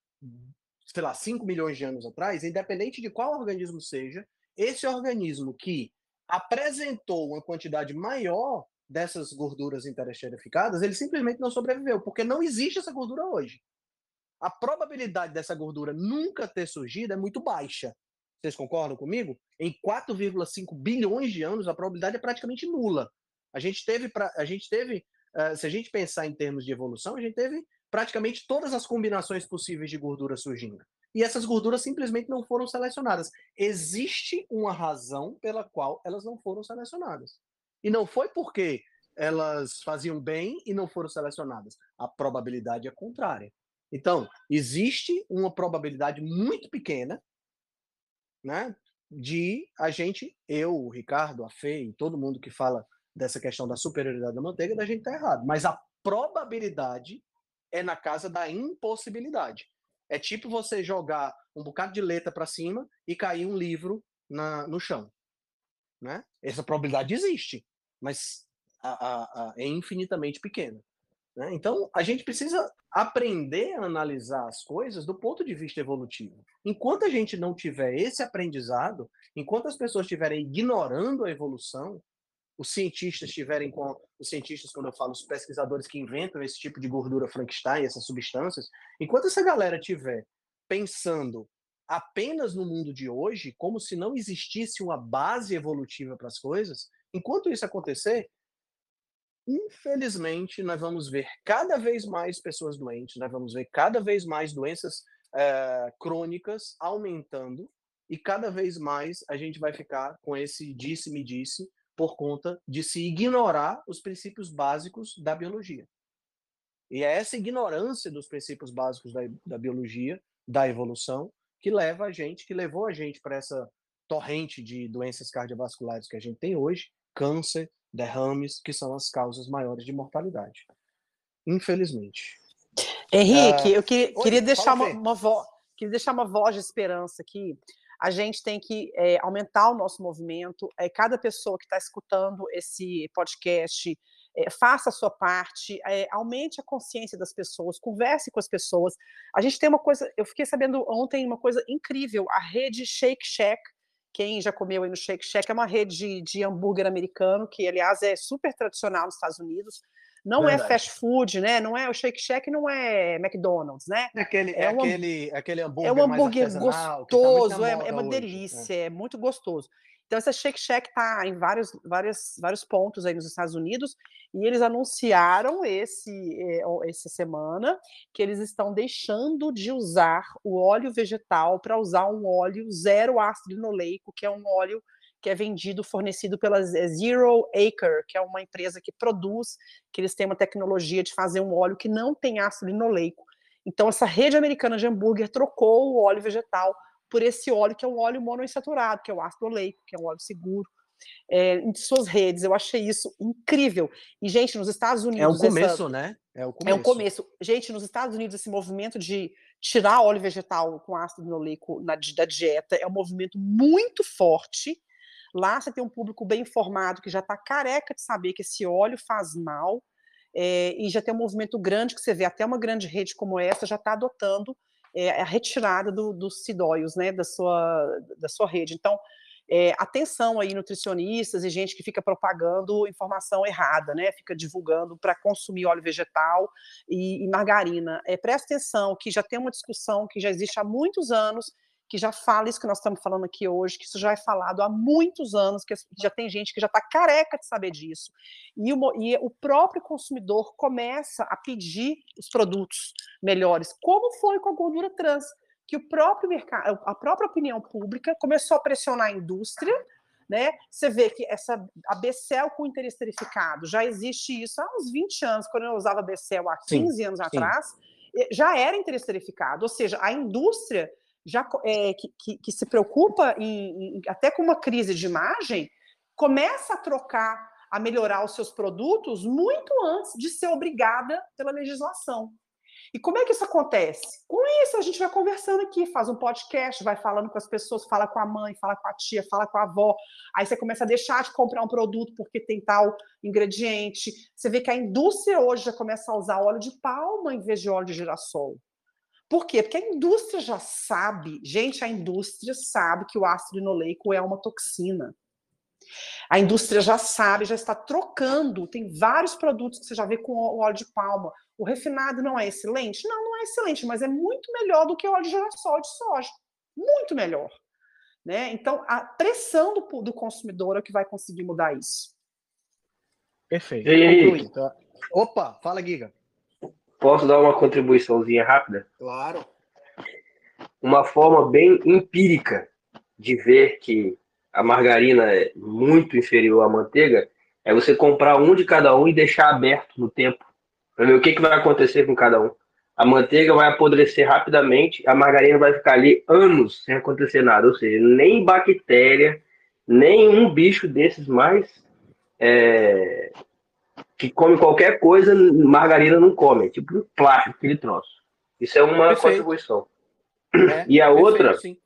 sei lá, 5 milhões de anos atrás, independente de qual organismo seja, esse organismo que apresentou uma quantidade maior dessas gorduras interesterificadas, ele simplesmente não sobreviveu, porque não existe essa gordura hoje. A probabilidade dessa gordura nunca ter surgido é muito baixa. Vocês concordam comigo? Em 4,5 bilhões de anos, a probabilidade é praticamente nula. A gente teve, pra, a gente teve uh, se a gente pensar em termos de evolução, a gente teve praticamente todas as combinações possíveis de gordura surgindo. E essas gorduras simplesmente não foram selecionadas. Existe uma razão pela qual elas não foram selecionadas. E não foi porque elas faziam bem e não foram selecionadas. A probabilidade é contrária. Então, existe uma probabilidade muito pequena, né, de a gente, eu, o Ricardo, a Fê e todo mundo que fala dessa questão da superioridade da manteiga, da gente estar tá errado. Mas a probabilidade é na casa da impossibilidade. É tipo você jogar um bocado de letra para cima e cair um livro na, no chão. Né? Essa probabilidade existe, mas a, a, a, é infinitamente pequena. Né? Então, a gente precisa aprender a analisar as coisas do ponto de vista evolutivo. Enquanto a gente não tiver esse aprendizado, enquanto as pessoas estiverem ignorando a evolução, os cientistas estiverem com os cientistas, quando eu falo os pesquisadores que inventam esse tipo de gordura Frankenstein, essas substâncias, enquanto essa galera tiver pensando apenas no mundo de hoje, como se não existisse uma base evolutiva para as coisas, enquanto isso acontecer, infelizmente, nós vamos ver cada vez mais pessoas doentes, nós vamos ver cada vez mais doenças é, crônicas aumentando, e cada vez mais a gente vai ficar com esse disse-me-disse por conta de se ignorar os princípios básicos da biologia. E é essa ignorância dos princípios básicos da, da biologia, da evolução, que leva a gente, que levou a gente para essa torrente de doenças cardiovasculares que a gente tem hoje, câncer, derrames, que são as causas maiores de mortalidade. Infelizmente. Henrique, uh, eu que, oi, queria, deixar uma, uma voz, queria deixar uma voz de esperança aqui. A gente tem que é, aumentar o nosso movimento. É, cada pessoa que está escutando esse podcast, é, faça a sua parte, é, aumente a consciência das pessoas, converse com as pessoas. A gente tem uma coisa, eu fiquei sabendo ontem uma coisa incrível, a rede Shake Shack, quem já comeu aí no Shake Shack, é uma rede de, hambúrguer americano, que, aliás, é super tradicional nos Estados Unidos. Não é Verdade. é fast food, né? Não é o Shake Shack, não é McDonald's, né? É aquele, é, é um, aquele, aquele hambúrguer. É um hambúrguer tá gostoso, tá é, é, uma delícia, é. é muito gostoso. Então, essa Shake Shack está em vários, vários, vários pontos aí nos Estados Unidos, e eles anunciaram esse, eh, essa semana que eles estão deixando de usar o óleo vegetal para usar um óleo zero ácido linoleico, que é um óleo que é vendido, fornecido pela eh, Zero Acre, que é uma empresa que produz, que eles têm uma tecnologia de fazer um óleo que não tem ácido linoleico. Então, essa rede americana de hambúrguer trocou o óleo vegetal por esse óleo que é um óleo monoinsaturado, que é o ácido oleico, que é um óleo seguro. É, em suas redes, eu achei isso incrível. E, gente, nos Estados Unidos. É o começo, essa... né? É o começo. É o começo. Gente, nos Estados Unidos, esse movimento de tirar óleo vegetal com ácido linoleico na, da dieta é um movimento muito forte. Lá você tem um público bem informado que já está careca de saber que esse óleo faz mal. É, e já tem um movimento grande que você vê, até uma grande rede como essa já está adotando é, a retirada do, dos sidóios, né, da sua, da sua rede. Então, é, atenção aí, nutricionistas e gente que fica propagando informação errada, né? Fica divulgando para consumir óleo vegetal e, e margarina. É, presta atenção que já tem uma discussão que já existe há muitos anos que já fala isso que nós estamos falando aqui hoje, que isso já é falado há muitos anos, que já tem gente que já está careca de saber disso. E o, e o próprio consumidor começa a pedir os produtos melhores, como foi com a gordura trans, que o próprio mercado, a própria opinião pública começou a pressionar a indústria né? Você vê que essa a Becel com interesterificado já existe isso há uns 20 anos, quando eu usava Becel há 15 sim, anos sim. atrás, já era interesterificado, ou seja, a indústria já é, que, que, que, se preocupa em, em, até com uma crise de imagem, começa a trocar, a melhorar os seus produtos muito antes de ser obrigada pela legislação. E como é que isso acontece? Com isso, a gente vai conversando aqui, faz um podcast, vai falando com as pessoas, fala com a mãe, fala com a tia, fala com a avó. Aí você começa a deixar de comprar um produto porque tem tal ingrediente. Você vê que a indústria hoje já começa a usar óleo de palma em vez de óleo de girassol. Por quê? Porque a indústria já sabe, gente, a indústria sabe que o ácido linoleico é uma toxina. A indústria já sabe, já está trocando. Tem vários produtos que você já vê com óleo de palma. O refinado não é excelente? Não, não é excelente, mas é muito melhor do que o óleo de girassol de soja. Muito melhor. Né? Então, a pressão do, do consumidor é o que vai conseguir mudar isso. Perfeito. E... Tá? Opa, fala, Giga. Posso dar uma contribuiçãozinha rápida? Claro. Uma forma bem empírica de ver que a margarina é muito inferior à manteiga é você comprar um de cada um e deixar aberto no tempo para ver o que, que vai acontecer com cada um. A manteiga vai apodrecer rapidamente, a margarina vai ficar ali anos sem acontecer nada, ou seja, nem bactéria, nem um bicho desses mais é, que come qualquer coisa, margarina não come. É tipo plástico, aquele troço. Isso é uma perfeito. contribuição. É, e a perfeito, outra. Sim.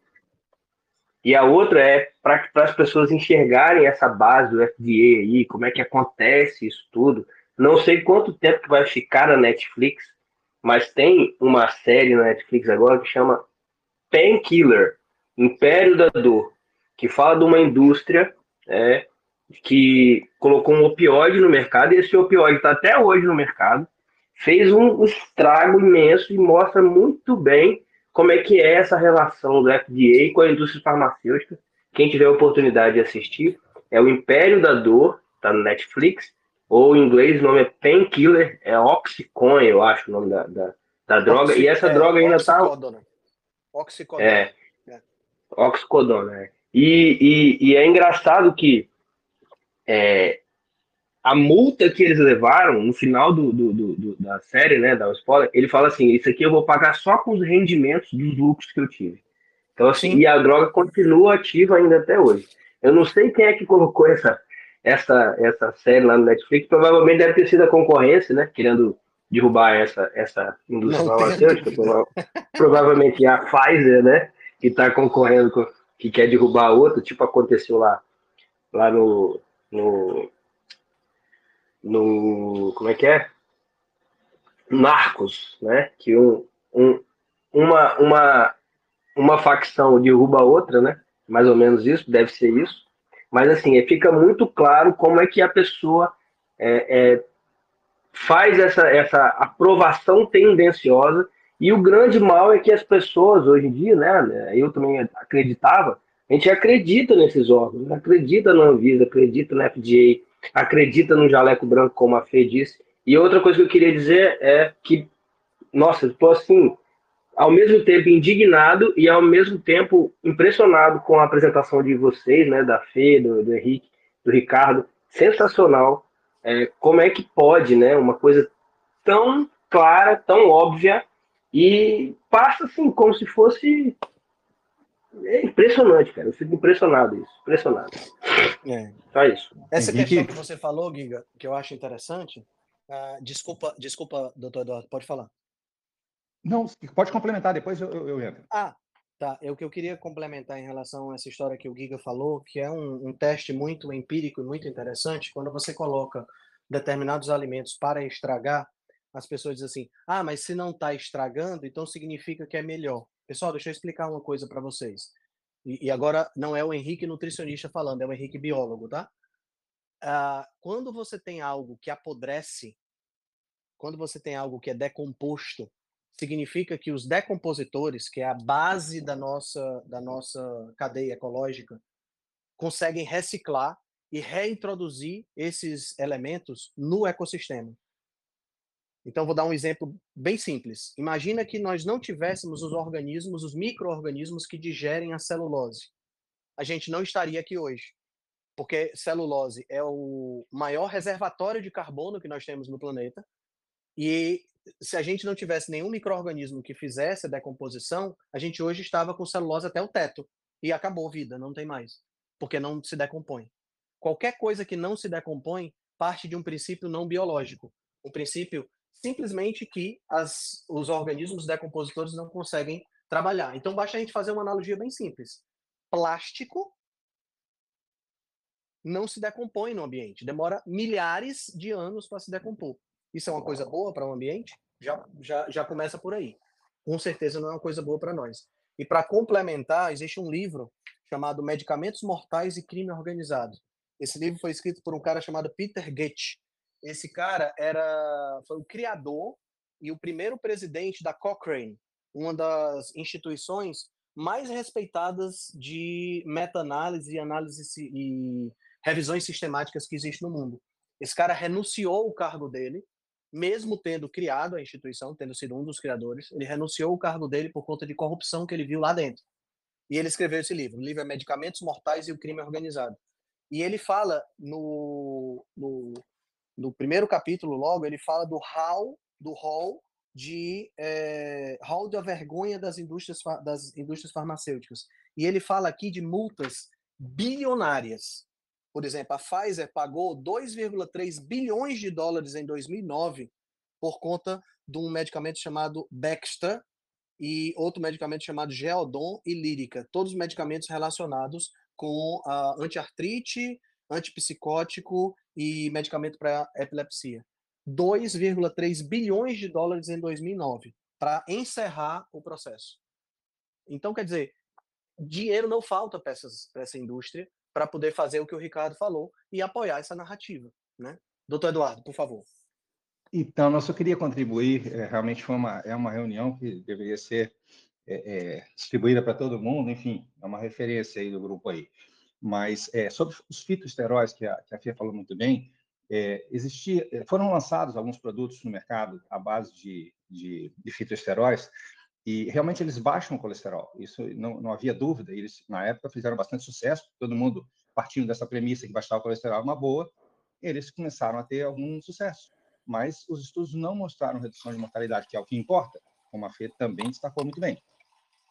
E a outra é para as pessoas enxergarem essa base do FDA aí, como é que acontece isso tudo. Não sei quanto tempo que vai ficar na Netflix, mas tem uma série na Netflix agora que chama Painkiller, Império da Dor, que fala de uma indústria é, que colocou um opioide no mercado, e esse opioide está até hoje no mercado, fez um estrago imenso e mostra muito bem como é que é essa relação do FDA com a indústria farmacêutica. Quem tiver a oportunidade de assistir, é o Império da Dor, está no Netflix, ou em inglês o nome é Painkiller, é Oxycontin, eu acho o nome da, da, da droga, Oxy, e essa é, droga ainda está... Oxicodona. É, é. Oxicodona, é. E, e, e é engraçado que é, a multa que eles levaram no final do, do, do, da série, né, da spoiler, ele fala assim, isso aqui eu vou pagar só com os rendimentos dos lucros que eu tive. Então, assim, Sim. e a droga continua ativa ainda até hoje. Eu não sei quem é que colocou essa, essa, essa série lá no Netflix, provavelmente deve ter sido a concorrência, né, querendo derrubar essa, essa indústria farmacêutica, provavelmente a Pfizer, né, que está concorrendo com, que quer derrubar a outra, tipo aconteceu lá, lá no, no, no como é que é? Narcos, né? Que um, um, uma, uma, uma facção derruba a outra, né? Mais ou menos isso, deve ser isso. Mas assim, fica muito claro como é que a pessoa é, é, faz essa, essa aprovação tendenciosa e o grande mal é que as pessoas hoje em dia, né? Eu também acreditava, a gente acredita nesses órgãos, acredita na Anvisa, acredita na FDA, acredita no jaleco branco, como a Fê disse. E outra coisa que eu queria dizer é que, nossa, estou assim, ao mesmo tempo indignado e ao mesmo tempo impressionado com a apresentação de vocês, né, da Fê, do, do Henrique, do Ricardo. Sensacional. É, como é que pode, né, uma coisa tão clara, tão óbvia e passa assim como se fosse é impressionante, cara. Eu fico impressionado isso. Impressionado. É. Só isso. Essa Henrique... questão que você falou, Giga, que eu acho interessante. Uh, desculpa, desculpa, doutor Eduardo, pode falar. Não, pode complementar, depois eu, eu, eu entro. Ah, tá. É o que eu queria complementar em relação a essa história que o Giga falou, que é um, um teste muito empírico e muito interessante, quando você coloca determinados alimentos para estragar, as pessoas dizem assim: ah, mas se não está estragando, então significa que é melhor. Pessoal, deixa eu explicar uma coisa para vocês. E, e, agora não é o Henrique nutricionista falando, é o Henrique biólogo, tá? Ah, quando você tem algo que apodrece, quando você tem algo que é decomposto, significa que os decompositores, que é a base da nossa, da nossa cadeia ecológica, conseguem reciclar e reintroduzir esses elementos no ecossistema. Então, vou dar um exemplo bem simples. Imagina que nós não tivéssemos os organismos, os micro-organismos que digerem a celulose. A gente não estaria aqui hoje. Porque celulose é o maior reservatório de carbono que nós temos no planeta. E se a gente não tivesse nenhum microorganismo que fizesse a decomposição, a gente hoje estava com celulose até o teto. E acabou a vida, não tem mais. Porque não se decompõe. Qualquer coisa que não se decompõe parte de um princípio não biológico. Um princípio simplesmente que as, os organismos decompositores não conseguem trabalhar. Então, basta a gente fazer uma analogia bem simples. Plástico não se decompõe no ambiente, demora milhares de anos para se decompor. Isso é uma coisa boa para o ambiente? Já, já, já começa por aí. Com certeza não é uma coisa boa para nós. E para complementar, existe um livro chamado Medicamentos Mortais e Crime Organizado. Esse livro foi escrito por um cara chamado Peter Goethe. Esse cara era foi o criador e o primeiro presidente da Cochrane, uma das instituições mais respeitadas de meta-análise e análise e revisões sistemáticas que existe no mundo. Esse cara renunciou o cargo dele, mesmo tendo criado a instituição, tendo sido um dos criadores, ele renunciou o cargo dele por conta de corrupção que ele viu lá dentro. E ele escreveu esse livro. O livro é Medicamentos Mortais e o Crime Organizado. E ele fala no, no no primeiro capítulo, logo, ele fala do hall, do hall de é, hall da vergonha das indústrias, das indústrias farmacêuticas. E ele fala aqui de multas bilionárias. Por exemplo, a Pfizer pagou 2,3 bilhões de dólares em 2009 por conta de um medicamento chamado Baxter e outro medicamento chamado Geodon e Lírica, todos medicamentos relacionados com a antiartrite, antipsicótico e medicamento para epilepsia. 2,3 bilhões de dólares em 2009 para encerrar o processo. Então, quer dizer, dinheiro não falta para essa indústria para poder fazer o que o Ricardo falou e apoiar essa narrativa. Né? Doutor Eduardo, por favor. Então, eu só queria contribuir, é, realmente foi uma, é uma reunião que deveria ser é, é, distribuída para todo mundo, enfim, é uma referência aí do grupo aí. Mas é, sobre os fitoesteróis, que a, que a FIA falou muito bem, é, existia, é, foram lançados alguns produtos no mercado à base de, de, de fitoesteróis e realmente eles baixam o colesterol. Isso não, não havia dúvida. Eles, na época, fizeram bastante sucesso, todo mundo partindo dessa premissa que baixar o colesterol é uma boa, eles começaram a ter algum sucesso. Mas os estudos não mostraram redução de mortalidade, que é o que importa, como a FE também destacou muito bem.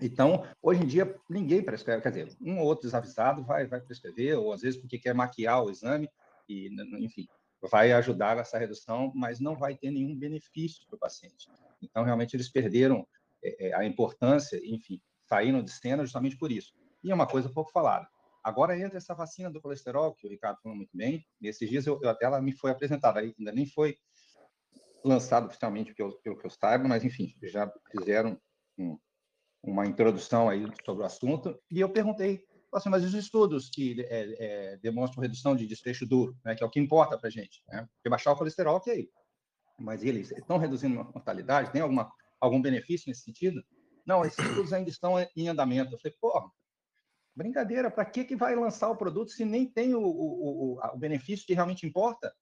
Então, hoje em dia, ninguém prescreve, quer dizer, um ou outro desavisado vai, vai prescrever, ou às vezes porque quer maquiar o exame, e, enfim, vai ajudar nessa redução, mas não vai ter nenhum benefício para o paciente. Então, realmente, eles perderam é, é, a importância, enfim, saíram de cena justamente por isso. E é uma coisa pouco falada. Agora entra essa vacina do colesterol, que o Ricardo falou muito bem. Nesses dias, eu, eu ela me foi apresentada, ainda nem foi lançado oficialmente, pelo, pelo que eu saiba, mas, enfim, já fizeram um, uma introdução aí sobre o assunto, e eu perguntei, assim, mas os estudos que é, é, demonstram redução de desfecho duro, né, que é o que importa para a gente, né? Baixar o colesterol, ok, mas eles estão reduzindo a mortalidade, tem alguma, algum benefício nesse sentido? Não, esses estudos ainda estão em andamento. Eu falei, pô, brincadeira, para que, que vai lançar o produto se nem tem o, o, o, o benefício que realmente importa?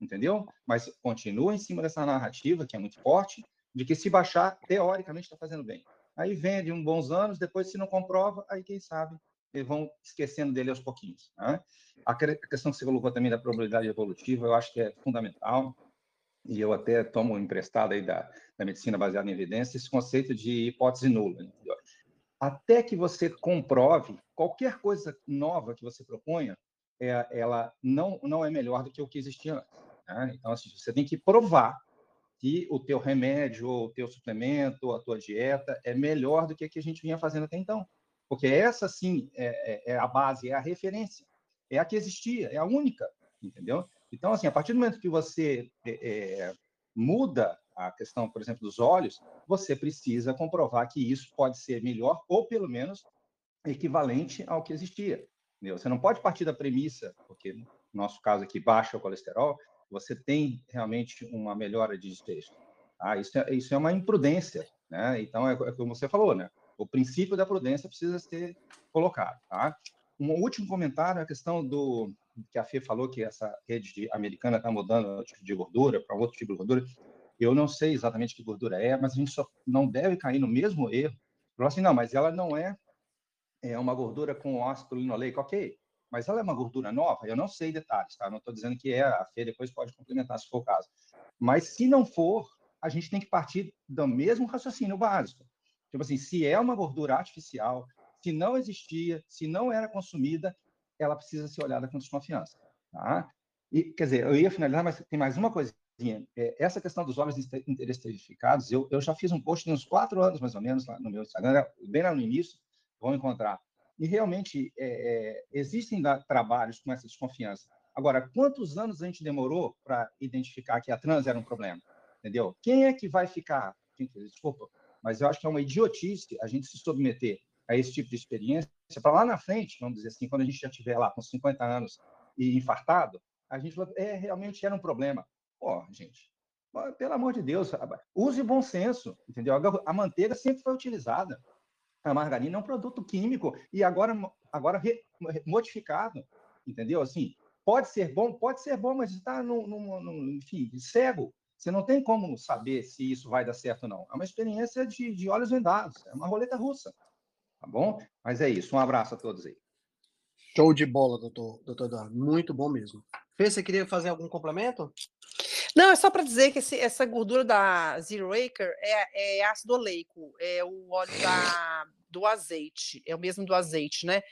Entendeu? Mas continua em cima dessa narrativa, que é muito forte, de que se baixar, teoricamente está fazendo bem aí vende uns bons anos, depois se não comprova, aí quem sabe vão esquecendo dele aos pouquinhos. Né? A questão que você colocou também da probabilidade evolutiva, eu acho que é fundamental, e eu até tomo emprestado aí da, da medicina baseada em evidência, esse conceito de hipótese nula. Entendeu? Até que você comprove qualquer coisa nova que você proponha, é, ela não, não é melhor do que o que existia antes. Né? Então, assim, você tem que provar que o teu remédio, ou o teu suplemento, ou a tua dieta é melhor do que a que a gente vinha fazendo até então. Porque essa, sim, é, é, é a base, é a referência. É a que existia, é a única, entendeu? Então, assim, a partir do momento que você é, é muda a questão, por exemplo, dos óleos, você precisa comprovar que isso pode ser melhor ou, pelo menos, equivalente ao que existia. Entendeu? Você não pode partir da premissa, porque no nosso caso aqui, baixa o colesterol, você tem realmente uma melhora de desfecho. Ah, isso, é, isso é uma imprudência. Né? Então, é, é como você falou, né? o princípio da prudência precisa ser colocado. Tá? Um último comentário a questão do que a Fê falou que essa rede de, americana está mudando o tipo de gordura para outro tipo de gordura. Eu não sei exatamente que gordura é, mas a gente só não deve cair no mesmo erro. Falar assim, não, mas ela não é, é uma gordura com ácido linoleico, ok. Mas ela é uma gordura nova? Eu não sei detalhes, tá? Não estou dizendo que é, a Fê depois pode complementar se for o caso. Mas se não for, a gente tem que partir do mesmo raciocínio básico. Tipo assim, se é uma gordura artificial, se não existia, se não era consumida, ela precisa ser olhada com desconfiança. Tá? E, quer dizer, eu ia finalizar, mas tem mais uma coisinha. É, essa questão dos óleos interesterificados, eu, eu já fiz um post uns quatro anos, mais ou menos, lá no meu Instagram, bem lá no início, vão encontrar. E realmente é, é, existem trabalhos com essa desconfiança. Agora, quantos anos a gente demorou para identificar que a trans era um problema? Entendeu? Quem é que vai ficar? Desculpa, mas eu acho que é uma idiotice a gente se submeter a esse tipo de experiência, para lá na frente, vamos dizer assim, quando a gente já estiver lá com 50 anos e infartado, a gente vai, é, realmente era um problema. Pô, gente, pelo amor de Deus, use bom senso, entendeu? A manteiga sempre foi utilizada. A margarina é um produto químico e agora, agora re, modificado, entendeu? Assim, pode ser bom, pode ser bom, mas está no, no, no, enfim, cego. Você não tem como saber se isso vai dar certo ou não. É uma experiência de, de olhos vendados, é uma roleta russa. Tá bom? Mas é isso. Um abraço a todos aí. Show de bola, doutor, doutor Eduardo. Muito bom mesmo. Fê, você queria fazer algum complemento? Não, é só para dizer que esse, essa gordura da Zero Acre é, é, ácido oleico, é o óleo da, do azeite, é o mesmo do azeite, né?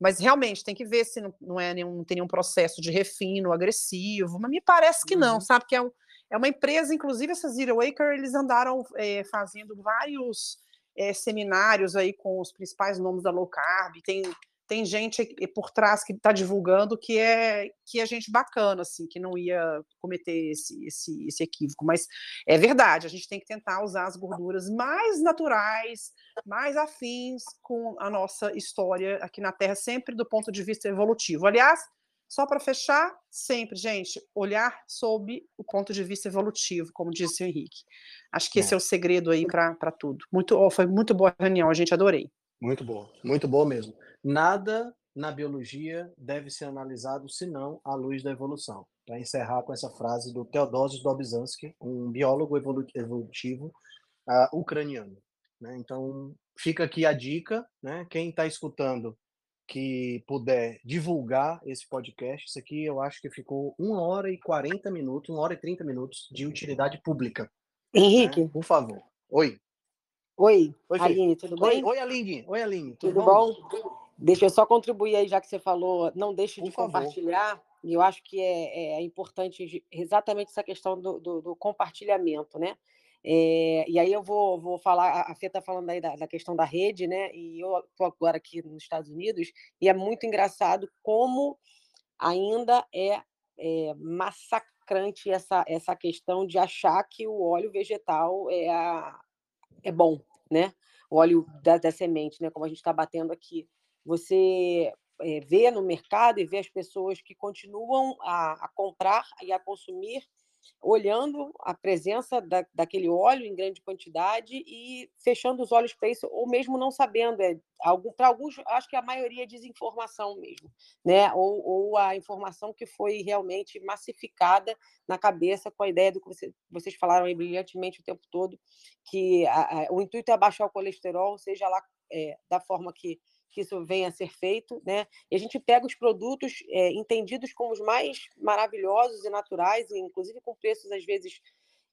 Mas realmente tem que ver se não, não é nenhum, não tem nenhum processo de refino agressivo, mas me parece que não, uhum. sabe? Que é, um, é uma empresa, inclusive essa Zero Acre, eles andaram é, fazendo vários é, seminários aí com os principais nomes da low carb, tem, tem gente por trás que está divulgando que é que é gente bacana, assim, que não ia cometer esse, esse, esse equívoco. Mas é verdade, a gente tem que tentar usar as gorduras mais naturais, mais afins com a nossa história aqui na Terra, sempre do ponto de vista evolutivo. Aliás, só para fechar, sempre, gente, olhar sob o ponto de vista evolutivo, como disse o Henrique. Acho que é. esse é o segredo aí para tudo. Muito, oh, foi muito boa a reunião, a gente adorei. Muito boa, muito boa mesmo. Nada na biologia deve ser analisado senão à luz da evolução. Para encerrar com essa frase do Theodosius Dobzhansky, um biólogo evolutivo uh, ucraniano. Né? Então, fica aqui a dica, né? quem está escutando que puder divulgar esse podcast, isso aqui eu acho que ficou uma hora e 40 minutos, uma hora e 30 minutos de utilidade pública. Henrique. Né? Por favor. Oi. Oi, Oi Aline, tudo bem? Oi, Aline. Oi, Aline. Tudo, tudo bom? bom? Deixa eu só contribuir aí, já que você falou, não deixe de compartilhar. E eu acho que é, é, importante exatamente essa questão do, do, do compartilhamento, né? É, e aí eu vou, vou falar, a Fê está falando aí da, da, questão da rede, né? E eu estou agora aqui nos Estados Unidos, e é muito engraçado como ainda é, é massacrante essa, essa questão de achar que o óleo vegetal é, a, é bom, né? O óleo da, da semente, né? Como a gente está batendo aqui. Você é, vê no mercado e vê as pessoas que continuam a, a comprar e a consumir olhando a presença da, daquele óleo em grande quantidade e fechando os olhos para isso, ou mesmo não sabendo. É, para alguns, acho que a maioria é desinformação mesmo, né? Ou, ou, a informação que foi realmente massificada na cabeça com a ideia do que você, vocês falaram aí brilhantemente o tempo todo, que a, a, o intuito é abaixar o colesterol, seja lá é, da forma que que isso venha a ser feito, né? E a gente pega os produtos é, entendidos como os mais maravilhosos e naturais, inclusive com preços às vezes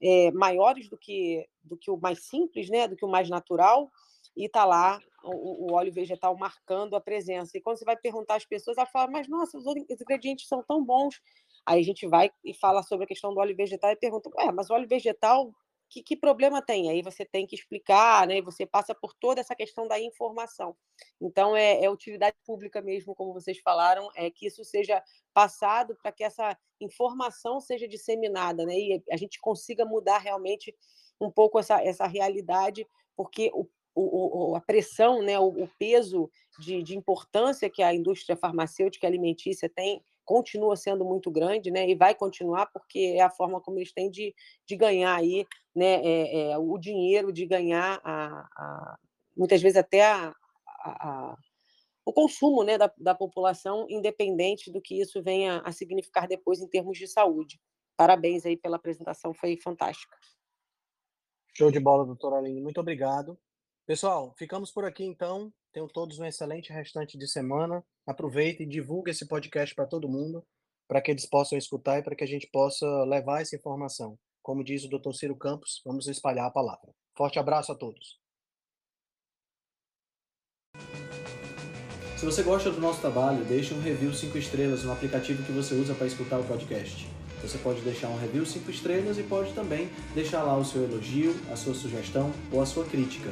é, maiores do que do que o mais simples, né? Do que o mais natural, e tá lá o, o, óleo vegetal marcando a presença. E quando você vai perguntar às pessoas, elas falam: mas nossa, os ingredientes são tão bons. Aí a gente vai e fala sobre a questão do óleo vegetal e pergunta: ué, mas o óleo vegetal que, que, problema tem? Aí você tem que explicar, né? Você passa por toda essa questão da informação. Então, é, é utilidade pública mesmo, como vocês falaram, é que isso seja passado para que essa informação seja disseminada, né? E a gente consiga mudar realmente um pouco essa, essa realidade, porque o, o, a pressão, né, o, o peso de, de importância que a indústria farmacêutica e alimentícia tem continua sendo muito grande, né? E vai continuar porque é a forma como eles têm de, de ganhar aí, né? É, é, o dinheiro de ganhar a, a muitas vezes até a, a, o consumo, né? Da, da população, independente do que isso venha a significar depois em termos de saúde. Parabéns aí pela apresentação, foi fantástica. Show de bola, doutora Aline. Muito obrigado. Pessoal, ficamos por aqui então. Tenham todos um excelente restante de semana. Aproveite e divulgue esse podcast para todo mundo, para que eles possam escutar e para que a gente possa levar essa informação. Como diz o Dr. Ciro Campos, vamos espalhar a palavra. Forte abraço a todos. Se você gosta do nosso trabalho, deixe um review 5 estrelas no aplicativo que você usa para escutar o podcast. Você pode deixar um review 5 estrelas e pode também deixar lá o seu elogio, a sua sugestão ou a sua crítica.